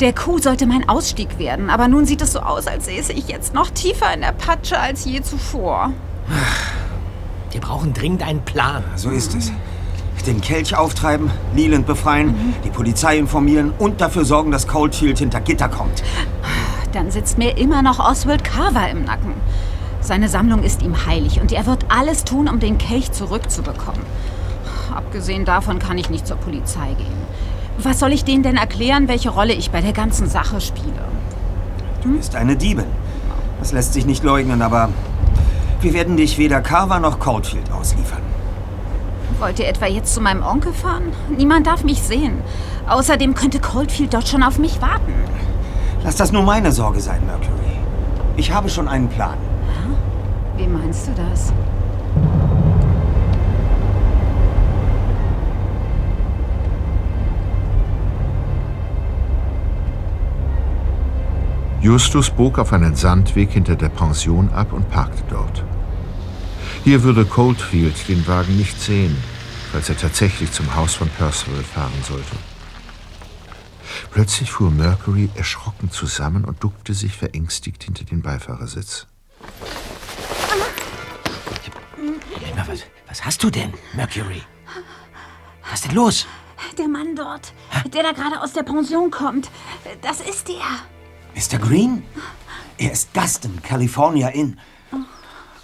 Der Kuh sollte mein Ausstieg werden, aber nun sieht es so aus, als säße ich jetzt noch tiefer in der Patsche als je zuvor. Wir brauchen dringend einen Plan. So ist es. Den Kelch auftreiben, Leland befreien, mhm. die Polizei informieren und dafür sorgen, dass Coldfield hinter Gitter kommt. Dann sitzt mir immer noch Oswald Carver im Nacken. Seine Sammlung ist ihm heilig und er wird alles tun, um den Kelch zurückzubekommen. Abgesehen davon kann ich nicht zur Polizei gehen. Was soll ich denen denn erklären, welche Rolle ich bei der ganzen Sache spiele? Du bist eine Diebin. Das lässt sich nicht leugnen, aber wir werden dich weder Carver noch Coldfield ausliefern. Wollt ihr etwa jetzt zu meinem Onkel fahren? Niemand darf mich sehen. Außerdem könnte Coldfield dort schon auf mich warten. Lass das nur meine Sorge sein, Mercury. Ich habe schon einen Plan. Wie meinst du das? Justus bog auf einen Sandweg hinter der Pension ab und parkte dort. Hier würde Coldfield den Wagen nicht sehen, falls er tatsächlich zum Haus von Percival fahren sollte. Plötzlich fuhr Mercury erschrocken zusammen und duckte sich verängstigt hinter den Beifahrersitz. Was, was hast du denn, Mercury? Was ist denn los? Der Mann dort, der da gerade aus der Pension kommt, das ist er. Mr. Green? Er ist Gast im California Inn.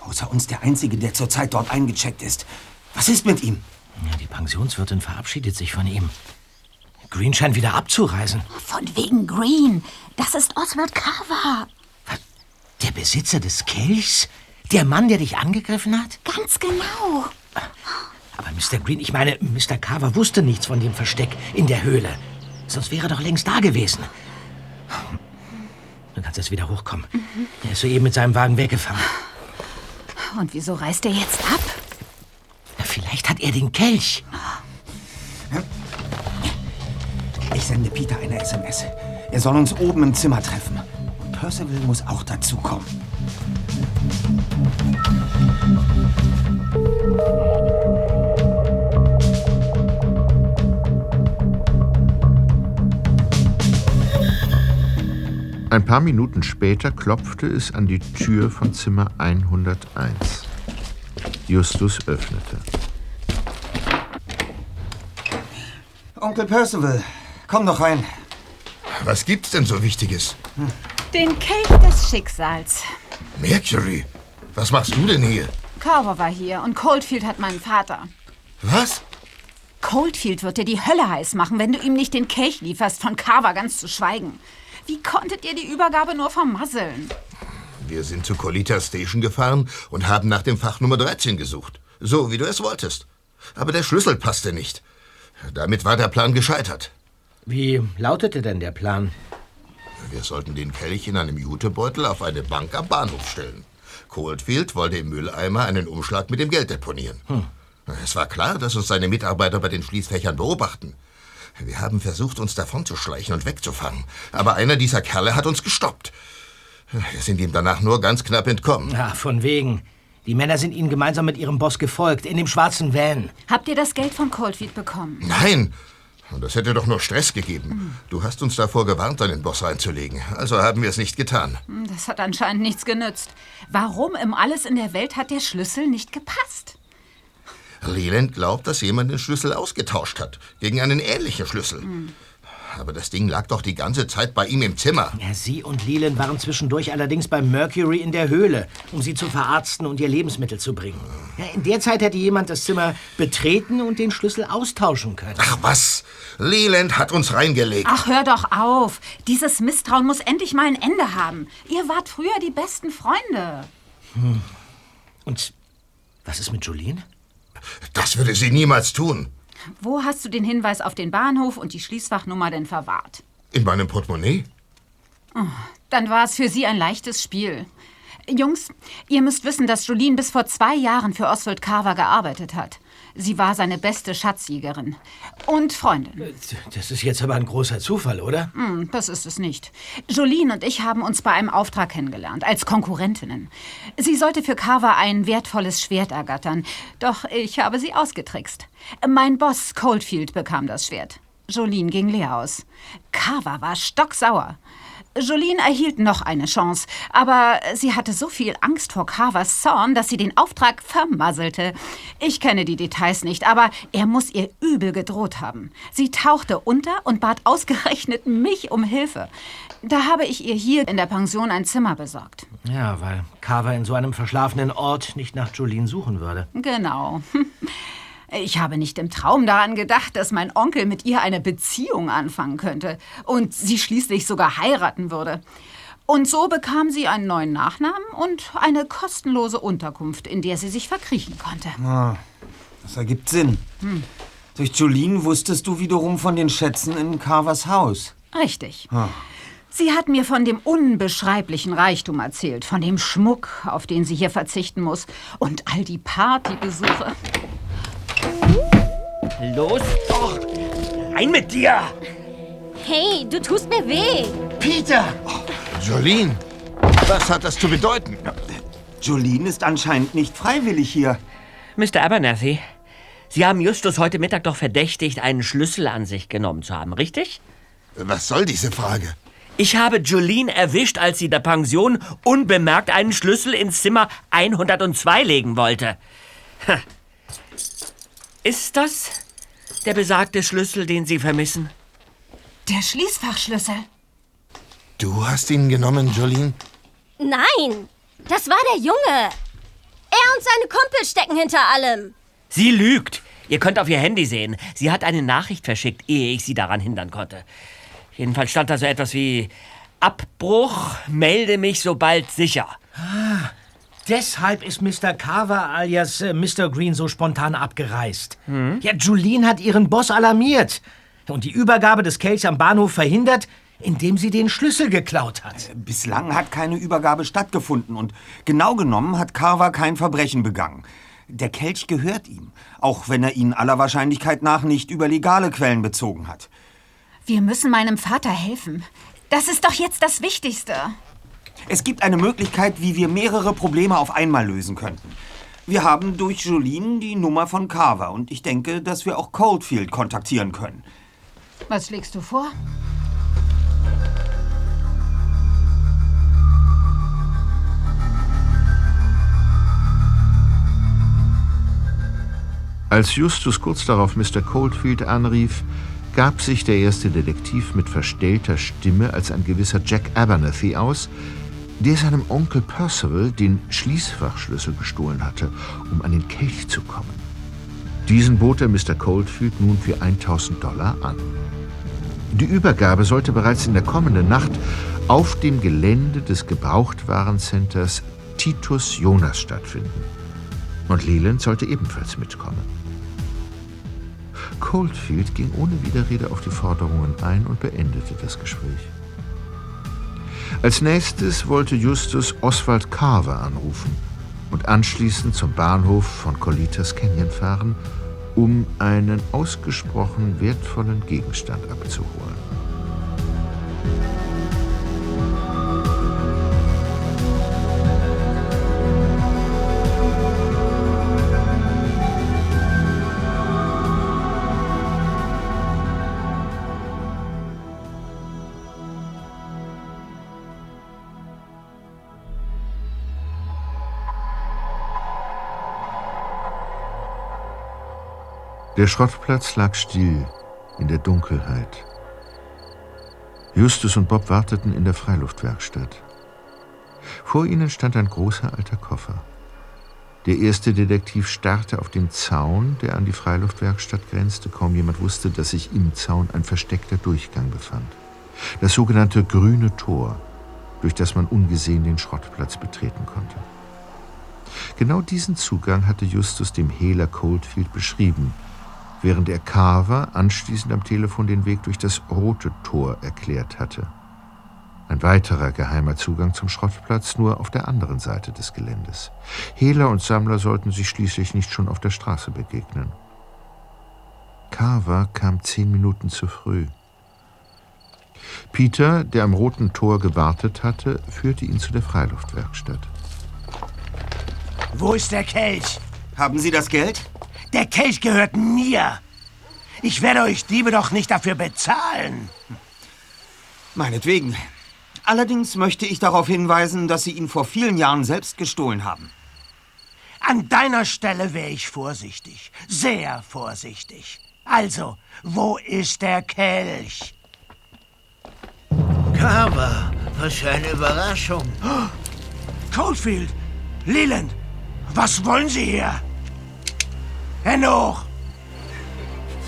Außer uns der Einzige, der zurzeit dort eingecheckt ist. Was ist mit ihm? Ja, die Pensionswirtin verabschiedet sich von ihm. Green scheint wieder abzureisen. Von wegen Green. Das ist Oswald Carver. Was? Der Besitzer des Kelchs? Der Mann, der dich angegriffen hat? Ganz genau. Aber Mr. Green, ich meine, Mr. Carver wusste nichts von dem Versteck in der Höhle. Sonst wäre er doch längst da gewesen. Du kannst jetzt wieder hochkommen. Mhm. Er ist soeben mit seinem Wagen weggefahren. Und wieso reist er jetzt ab? Na, vielleicht hat er den Kelch. Ich sende Peter eine SMS. Er soll uns oben im Zimmer treffen. Percival muss auch dazukommen. Ein paar Minuten später klopfte es an die Tür von Zimmer 101. Justus öffnete. Onkel Percival, komm doch rein. Was gibt's denn so Wichtiges? Den Kelch des Schicksals. Mercury, was machst du denn hier? Carver war hier und Coldfield hat meinen Vater. Was? Coldfield wird dir die Hölle heiß machen, wenn du ihm nicht den Kelch lieferst, von Carver ganz zu schweigen. Wie konntet ihr die Übergabe nur vermasseln? Wir sind zu Colita Station gefahren und haben nach dem Fach Nummer 13 gesucht. So, wie du es wolltest. Aber der Schlüssel passte nicht. Damit war der Plan gescheitert. Wie lautete denn der Plan? Wir sollten den Kelch in einem Jutebeutel auf eine Bank am Bahnhof stellen. Coldfield wollte im Mülleimer einen Umschlag mit dem Geld deponieren. Hm. Es war klar, dass uns seine Mitarbeiter bei den Schließfächern beobachten. Wir haben versucht, uns davonzuschleichen und wegzufangen. Aber einer dieser Kerle hat uns gestoppt. Wir sind ihm danach nur ganz knapp entkommen. Ja, von wegen. Die Männer sind Ihnen gemeinsam mit Ihrem Boss gefolgt, in dem schwarzen Van. Habt ihr das Geld von Coldfield bekommen? Nein! Und das hätte doch nur Stress gegeben. Du hast uns davor gewarnt, deinen Boss reinzulegen. Also haben wir es nicht getan. Hm, Das hat anscheinend nichts genützt. Warum im Alles in der Welt hat der Schlüssel nicht gepasst? Leland glaubt, dass jemand den Schlüssel ausgetauscht hat. Gegen einen ähnlichen Schlüssel. Aber das Ding lag doch die ganze Zeit bei ihm im Zimmer. Ja, Sie und Leland waren zwischendurch allerdings bei Mercury in der Höhle, um sie zu verarzten und ihr Lebensmittel zu bringen. Ja, in der Zeit hätte jemand das Zimmer betreten und den Schlüssel austauschen können. Ach was! Leland hat uns reingelegt. Ach, hör doch auf. Dieses Misstrauen muss endlich mal ein Ende haben. Ihr wart früher die besten Freunde. Hm. Und was ist mit Jolene? Das würde sie niemals tun. Wo hast du den Hinweis auf den Bahnhof und die Schließfachnummer denn verwahrt? In meinem Portemonnaie? Oh, dann war es für Sie ein leichtes Spiel. Jungs, ihr müsst wissen, dass Jolene bis vor zwei Jahren für Oswald Carver gearbeitet hat. Sie war seine beste Schatzjägerin und Freundin. Das ist jetzt aber ein großer Zufall, oder? Hm, das ist es nicht. Jolene und ich haben uns bei einem Auftrag kennengelernt, als Konkurrentinnen. Sie sollte für Carver ein wertvolles Schwert ergattern, doch ich habe sie ausgetrickst. Mein Boss Coldfield bekam das Schwert. Jolene ging leer aus. Carver war stocksauer. Jolene erhielt noch eine Chance, aber sie hatte so viel Angst vor Carvers Zorn, dass sie den Auftrag vermasselte. Ich kenne die Details nicht, aber er muss ihr übel gedroht haben. Sie tauchte unter und bat ausgerechnet mich um Hilfe. Da habe ich ihr hier in der Pension ein Zimmer besorgt. Ja, weil Carver in so einem verschlafenen Ort nicht nach Jolene suchen würde. Genau. (laughs) Ich habe nicht im Traum daran gedacht, dass mein Onkel mit ihr eine Beziehung anfangen könnte und sie schließlich sogar heiraten würde. Und so bekam sie einen neuen Nachnamen und eine kostenlose Unterkunft, in der sie sich verkriechen konnte. Ah, das ergibt Sinn. Hm. Durch Jolene wusstest du wiederum von den Schätzen in Carvers Haus. Richtig. Ah. Sie hat mir von dem unbeschreiblichen Reichtum erzählt, von dem Schmuck, auf den sie hier verzichten muss, und all die Partybesuche. Los doch! Rein mit dir! Hey, du tust mir weh. Peter! Jolene, was hat das zu bedeuten? Jolene ist anscheinend nicht freiwillig hier. Mr. Abernathy, Sie haben Justus heute Mittag doch verdächtigt, einen Schlüssel an sich genommen zu haben, richtig? Was soll diese Frage? Ich habe Jolene erwischt, als sie der Pension unbemerkt einen Schlüssel ins Zimmer 102 legen wollte. Ist das der besagte Schlüssel, den Sie vermissen? Der Schließfachschlüssel. Du hast ihn genommen, Jolene? Nein, das war der Junge. Er und seine Kumpel stecken hinter allem. Sie lügt. Ihr könnt auf ihr Handy sehen. Sie hat eine Nachricht verschickt, ehe ich sie daran hindern konnte. Jedenfalls stand da so etwas wie Abbruch, melde mich sobald sicher. Ah, deshalb ist Mr. Carver alias äh, Mr. Green so spontan abgereist. Ja, Julien hat ihren Boss alarmiert und die Übergabe des Kelchs am Bahnhof verhindert, indem sie den Schlüssel geklaut hat. Bislang hat keine Übergabe stattgefunden und genau genommen hat Carver kein Verbrechen begangen. Der Kelch gehört ihm, auch wenn er ihn aller Wahrscheinlichkeit nach nicht über legale Quellen bezogen hat. Wir müssen meinem Vater helfen. Das ist doch jetzt das Wichtigste. Es gibt eine Möglichkeit, wie wir mehrere Probleme auf einmal lösen könnten. Wir haben durch Jolene die Nummer von Carver und ich denke, dass wir auch Coldfield kontaktieren können. Was schlägst du vor? Als Justus kurz darauf Mr. Coldfield anrief, gab sich der erste Detektiv mit verstellter Stimme als ein gewisser Jack Abernathy aus, der seinem Onkel Percival den Schließfachschlüssel gestohlen hatte, um an den Kelch zu kommen. Diesen bot er Mr. Coldfield nun für 1000 Dollar an. Die Übergabe sollte bereits in der kommenden Nacht auf dem Gelände des Gebrauchtwarencenters Titus Jonas stattfinden. Und Leland sollte ebenfalls mitkommen. Coldfield ging ohne Widerrede auf die Forderungen ein und beendete das Gespräch. Als nächstes wollte Justus Oswald Carver anrufen und anschließend zum Bahnhof von Colitas Canyon fahren, um einen ausgesprochen wertvollen Gegenstand abzuholen. Der Schrottplatz lag still in der Dunkelheit. Justus und Bob warteten in der Freiluftwerkstatt. Vor ihnen stand ein großer alter Koffer. Der erste Detektiv starrte auf den Zaun, der an die Freiluftwerkstatt grenzte. Kaum jemand wusste, dass sich im Zaun ein versteckter Durchgang befand. Das sogenannte grüne Tor, durch das man ungesehen den Schrottplatz betreten konnte. Genau diesen Zugang hatte Justus dem Hehler Coldfield beschrieben, während er Carver anschließend am Telefon den Weg durch das Rote Tor erklärt hatte. Ein weiterer geheimer Zugang zum Schrottplatz nur auf der anderen Seite des Geländes. Hehler und Sammler sollten sich schließlich nicht schon auf der Straße begegnen. Carver kam zehn Minuten zu früh. Peter, der am Roten Tor gewartet hatte, führte ihn zu der Freiluftwerkstatt. Wo ist der Kelch? Haben Sie das Geld? Der Kelch gehört mir. Ich werde euch Diebe doch nicht dafür bezahlen. Meinetwegen. Allerdings möchte ich darauf hinweisen, dass Sie ihn vor vielen Jahren selbst gestohlen haben. An deiner Stelle wäre ich vorsichtig. Sehr vorsichtig. Also, wo ist der Kelch? Carver, was für eine Überraschung. Coldfield, Leland, was wollen Sie hier? Hände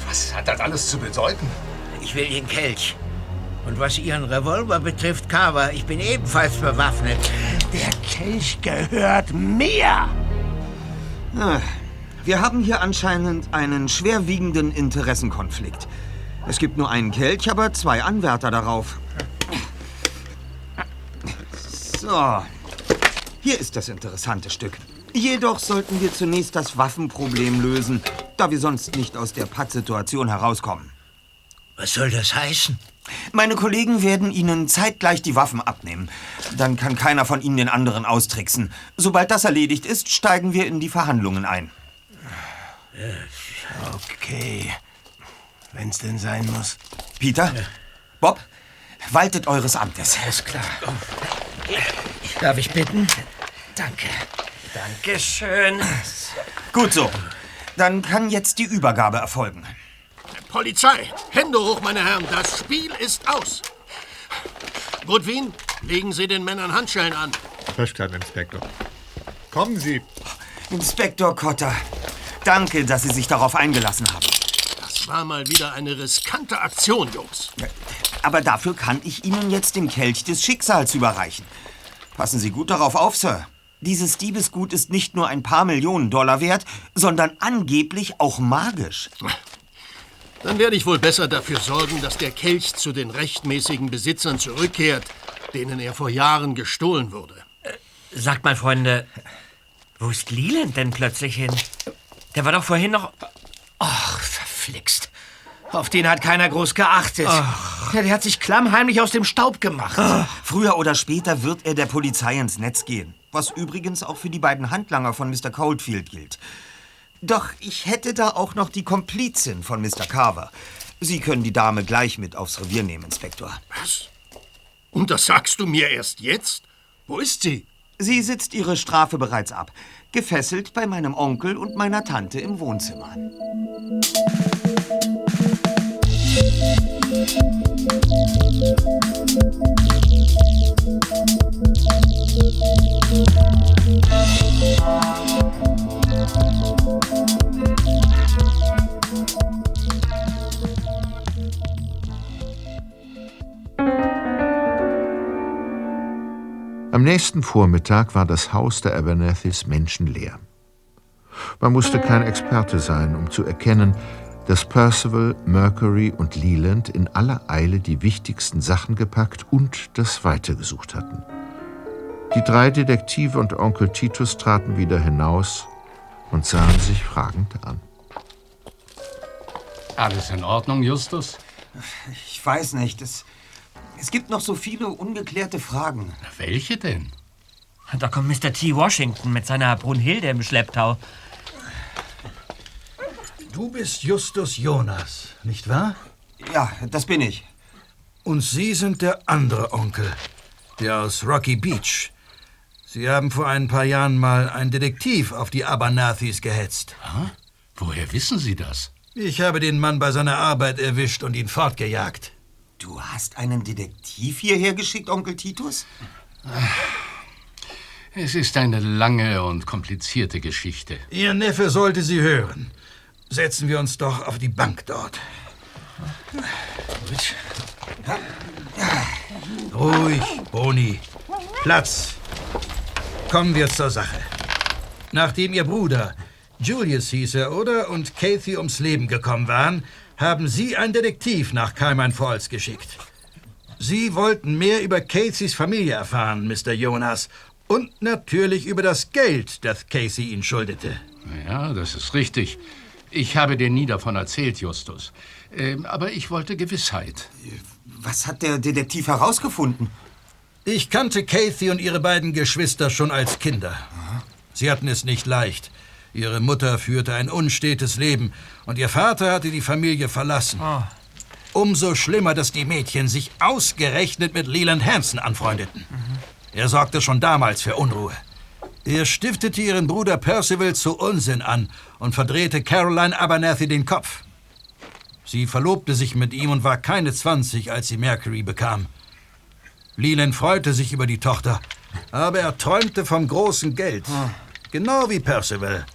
Was hat das alles zu bedeuten? Ich will den Kelch. Und was Ihren Revolver betrifft, Carver, ich bin ebenfalls bewaffnet. Der Kelch gehört mir. Wir haben hier anscheinend einen schwerwiegenden Interessenkonflikt. Es gibt nur einen Kelch, aber zwei Anwärter darauf. So, hier ist das interessante Stück. Jedoch sollten wir zunächst das Waffenproblem lösen, da wir sonst nicht aus der Pattsituation herauskommen. Was soll das heißen? Meine Kollegen werden Ihnen zeitgleich die Waffen abnehmen. Dann kann keiner von Ihnen den anderen austricksen. Sobald das erledigt ist, steigen wir in die Verhandlungen ein. Okay. Wenn's denn sein muss. Peter? Bob? Waltet eures Amtes. Alles klar. Darf ich bitten? Danke. Dankeschön. Gut so. Dann kann jetzt die Übergabe erfolgen. Polizei, Hände hoch, meine Herren, das Spiel ist aus. Goodwin, legen Sie den Männern Handschellen an. Verstanden, Inspektor. Kommen Sie. Inspektor Cotter, danke, dass Sie sich darauf eingelassen haben. Das war mal wieder eine riskante Aktion, Jungs. Aber dafür kann ich Ihnen jetzt den Kelch des Schicksals überreichen. Passen Sie gut darauf auf, Sir. Dieses Diebesgut ist nicht nur ein paar Millionen Dollar wert, sondern angeblich auch magisch. Dann werde ich wohl besser dafür sorgen, dass der Kelch zu den rechtmäßigen Besitzern zurückkehrt, denen er vor Jahren gestohlen wurde. Sagt mal, Freunde, wo ist Leland denn plötzlich hin? Der war doch vorhin noch... Ach, verflixt. Auf den hat keiner groß geachtet. Ach, Ja, der hat sich klammheimlich aus dem Staub gemacht. Ah, früher oder später wird er der Polizei ins Netz gehen. Was übrigens auch für die beiden Handlanger von Mr. Coldfield gilt. Doch ich hätte da auch noch die Komplizin von Mr. Carver. Sie können die Dame gleich mit aufs Revier nehmen, Inspektor. Was? Und das sagst du mir erst jetzt? Wo ist sie? Sie sitzt ihre Strafe bereits ab. Gefesselt bei meinem Onkel und meiner Tante im Wohnzimmer. Am nächsten Vormittag war das Haus der Abernethys menschenleer. Man musste kein Experte sein, um zu erkennen, dass Percival, Mercury und Leland in aller Eile die wichtigsten Sachen gepackt und das Weite gesucht hatten. Die drei Detektive und Onkel Titus traten wieder hinaus und sahen sich fragend an. Alles in Ordnung, Justus? Ich weiß nicht. Es, es gibt noch so viele ungeklärte Fragen. Welche denn? Da kommt Mr. T. Washington mit seiner Brunhilde im Schlepptau. Du bist Justus Jonas, nicht wahr? Ja, das bin ich. Und Sie sind der andere Onkel, der aus Rocky Beach. Sie haben vor ein paar Jahren mal einen Detektiv auf die Abernathys gehetzt. Ah, woher wissen Sie das? Ich habe den Mann bei seiner Arbeit erwischt und ihn fortgejagt. Du hast einen Detektiv hierher geschickt, Onkel Titus? Es ist eine lange und komplizierte Geschichte. Ihr Neffe sollte sie hören. Setzen wir uns doch auf die Bank dort. Ruhig, Boni. Platz. Kommen wir zur Sache. Nachdem Ihr Bruder, Julius hieß er, oder, und Kathy ums Leben gekommen waren, haben Sie einen Detektiv nach Carmine Falls geschickt. Sie wollten mehr über Caseys Familie erfahren, Mr. Jonas. Und natürlich über das Geld, das Casey Ihnen schuldete. Ja, das ist richtig. Ich habe dir nie davon erzählt, Justus. Ähm, aber ich wollte Gewissheit. Was hat der Detektiv herausgefunden? Ich kannte Kathy und ihre beiden Geschwister schon als Kinder. Sie hatten es nicht leicht. Ihre Mutter führte ein unstetes Leben und ihr Vater hatte die Familie verlassen. Umso schlimmer, dass die Mädchen sich ausgerechnet mit Leland Hansen anfreundeten. Er sorgte schon damals für Unruhe. Er stiftete ihren Bruder Percival zu Unsinn an und verdrehte Caroline Abernathy den Kopf. Sie verlobte sich mit ihm und war keine 20, als sie Mercury bekam. Leland freute sich über die Tochter, aber er träumte vom großen Geld. Genau wie Percival.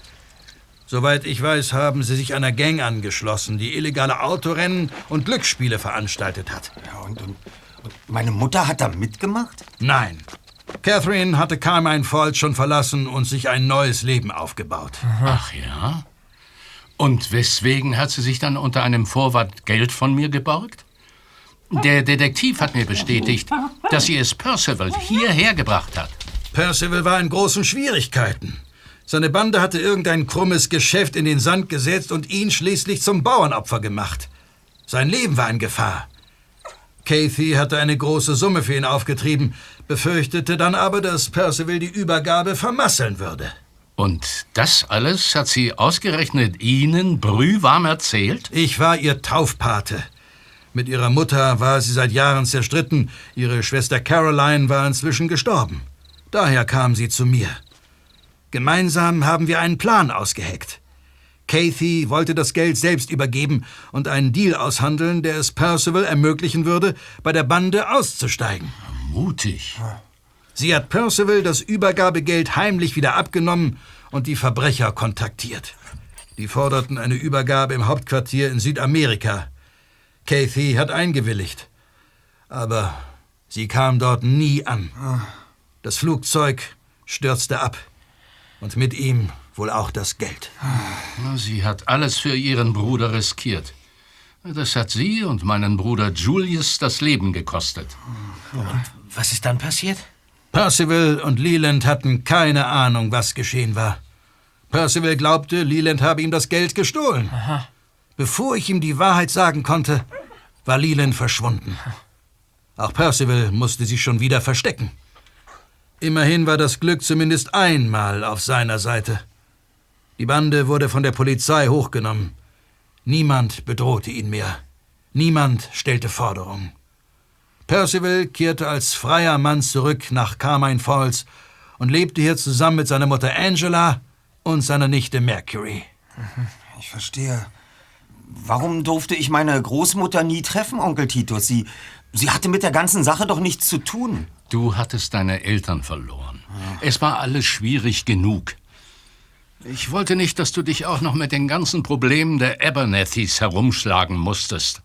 Soweit ich weiß, haben sie sich einer Gang angeschlossen, die illegale Autorennen und Glücksspiele veranstaltet hat. Ja, und, und, und meine Mutter hat da mitgemacht? Nein. Catherine hatte Carmine Falls schon verlassen und sich ein neues Leben aufgebaut. Ach ja? Und weswegen hat sie sich dann unter einem Vorwand Geld von mir geborgt? Der Detektiv hat mir bestätigt, dass sie es Percival hierher gebracht hat. Percival war in großen Schwierigkeiten. Seine Bande hatte irgendein krummes Geschäft in den Sand gesetzt und ihn schließlich zum Bauernopfer gemacht. Sein Leben war in Gefahr. Kathy hatte eine große Summe für ihn aufgetrieben, befürchtete dann aber, dass Percival die Übergabe vermasseln würde. Und das alles hat sie ausgerechnet Ihnen brühwarm erzählt? Ich war ihr Taufpate. Mit ihrer Mutter war sie seit Jahren zerstritten. Ihre Schwester Caroline war inzwischen gestorben. Daher kam sie zu mir. Gemeinsam haben wir einen Plan ausgeheckt. Kathy wollte das Geld selbst übergeben und einen Deal aushandeln, der es Percival ermöglichen würde, bei der Bande auszusteigen. Mutig. Sie hat Percival das Übergabegeld heimlich wieder abgenommen und die Verbrecher kontaktiert. Die forderten eine Übergabe im Hauptquartier in Südamerika. Kathy hat eingewilligt. Aber sie kam dort nie an. Das Flugzeug stürzte ab. Und mit ihm wohl auch das Geld. Sie hat alles für ihren Bruder riskiert. Das hat sie und meinen Bruder Julius das Leben gekostet. Und was ist dann passiert? Percival und Leland hatten keine Ahnung, was geschehen war. Percival glaubte, Leland habe ihm das Geld gestohlen. Bevor ich ihm die Wahrheit sagen konnte, war Leland verschwunden. Auch Percival musste sich schon wieder verstecken. Immerhin war das Glück zumindest einmal auf seiner Seite. Die Bande wurde von der Polizei hochgenommen. Niemand bedrohte ihn mehr. Niemand stellte Forderungen. Percival kehrte als freier Mann zurück nach Carmine Falls und lebte hier zusammen mit seiner Mutter Angela und seiner Nichte Mercury. Ich verstehe. Warum durfte ich meine Großmutter nie treffen, Onkel Titus? Sie, sie hatte mit der ganzen Sache doch nichts zu tun. Du hattest deine Eltern verloren. Es war alles schwierig genug. Ich wollte nicht, dass du dich auch noch mit den ganzen Problemen der Abernethys herumschlagen musstest.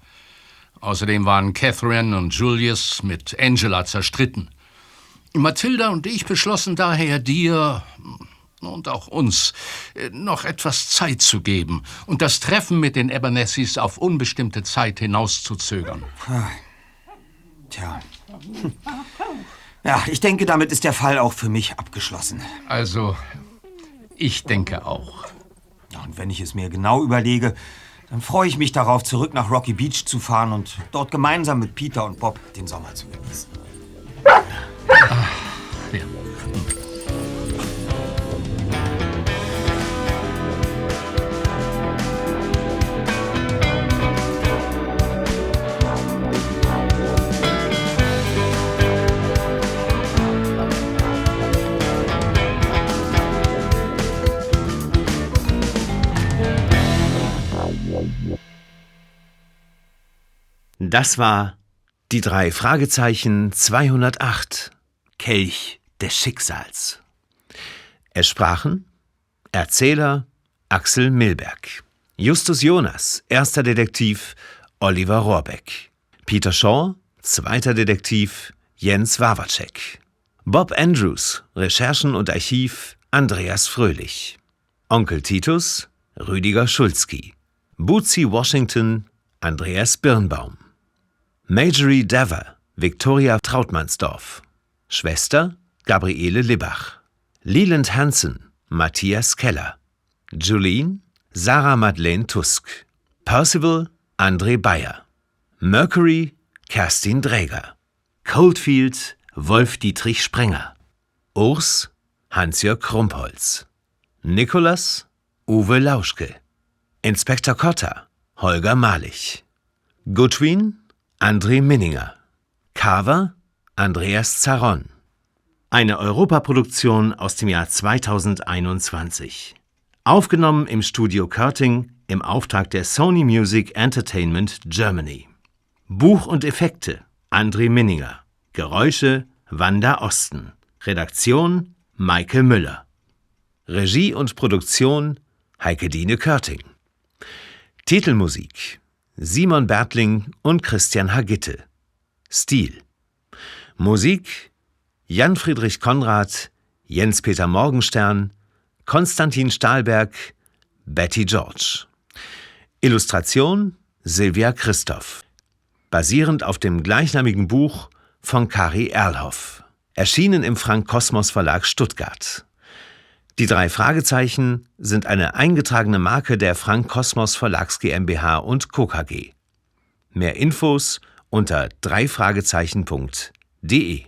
Außerdem waren Catherine und Julius mit Angela zerstritten. Mathilda und ich beschlossen daher, dir und auch uns äh, noch etwas Zeit zu geben und das Treffen mit den Abernethys auf unbestimmte Zeit hinauszuzögern. Ah. Tja. Hm. Ja, ich denke, damit ist der Fall auch für mich abgeschlossen. Also, ich denke auch. Ja, und wenn ich es mir genau überlege, dann freue ich mich darauf, zurück nach Rocky Beach zu fahren und dort gemeinsam mit Peter und Bob den Sommer zu genießen. Ach, ja. Das war die drei Fragezeichen 208 Kelch des Schicksals. Es sprachen Erzähler Axel Milberg, Justus Jonas, erster Detektiv Oliver Rohrbeck, Peter Shaw, zweiter Detektiv Jens Wawacek, Bob Andrews, Recherchen und Archiv Andreas Fröhlich, Onkel Titus Rüdiger Schulzki, Bootsy Washington Andreas Birnbaum, Majorie Dever, Victoria Trautmannsdorf. Schwester Gabriele Libbach. Leland Hansen, Matthias Keller. Julien, Sarah Madeleine Tusk. Percival, André Bayer. Mercury, Kerstin Dräger. Coldfield, Wolf-Dietrich Sprenger. Urs, Hans-Jörg Krumpholz. Nikolas, Uwe Lauschke. Inspektor Kotter, Holger Malich. Goodwin, André Minninger. Carver Andreas Zaron. Eine Europaproduktion aus dem Jahr 2021. Aufgenommen im Studio Körting im Auftrag der Sony Music Entertainment Germany. Buch und Effekte André Minninger. Geräusche Wanda Osten. Redaktion Maike Müller. Regie und Produktion Heike Dine Körting. Titelmusik Simon Bertling und Christian Hagitte. Stil. Musik Jan Friedrich Konrad, Jens Peter Morgenstern, Konstantin Stahlberg, Betty George. Illustration Silvia Christoph. Basierend auf dem gleichnamigen Buch von Kari Erlhoff. Erschienen im Frank Kosmos Verlag Stuttgart. Die drei Fragezeichen sind eine eingetragene Marke der Frank Kosmos Verlags GmbH und Co. KG. Mehr Infos unter dreifragezeichen.de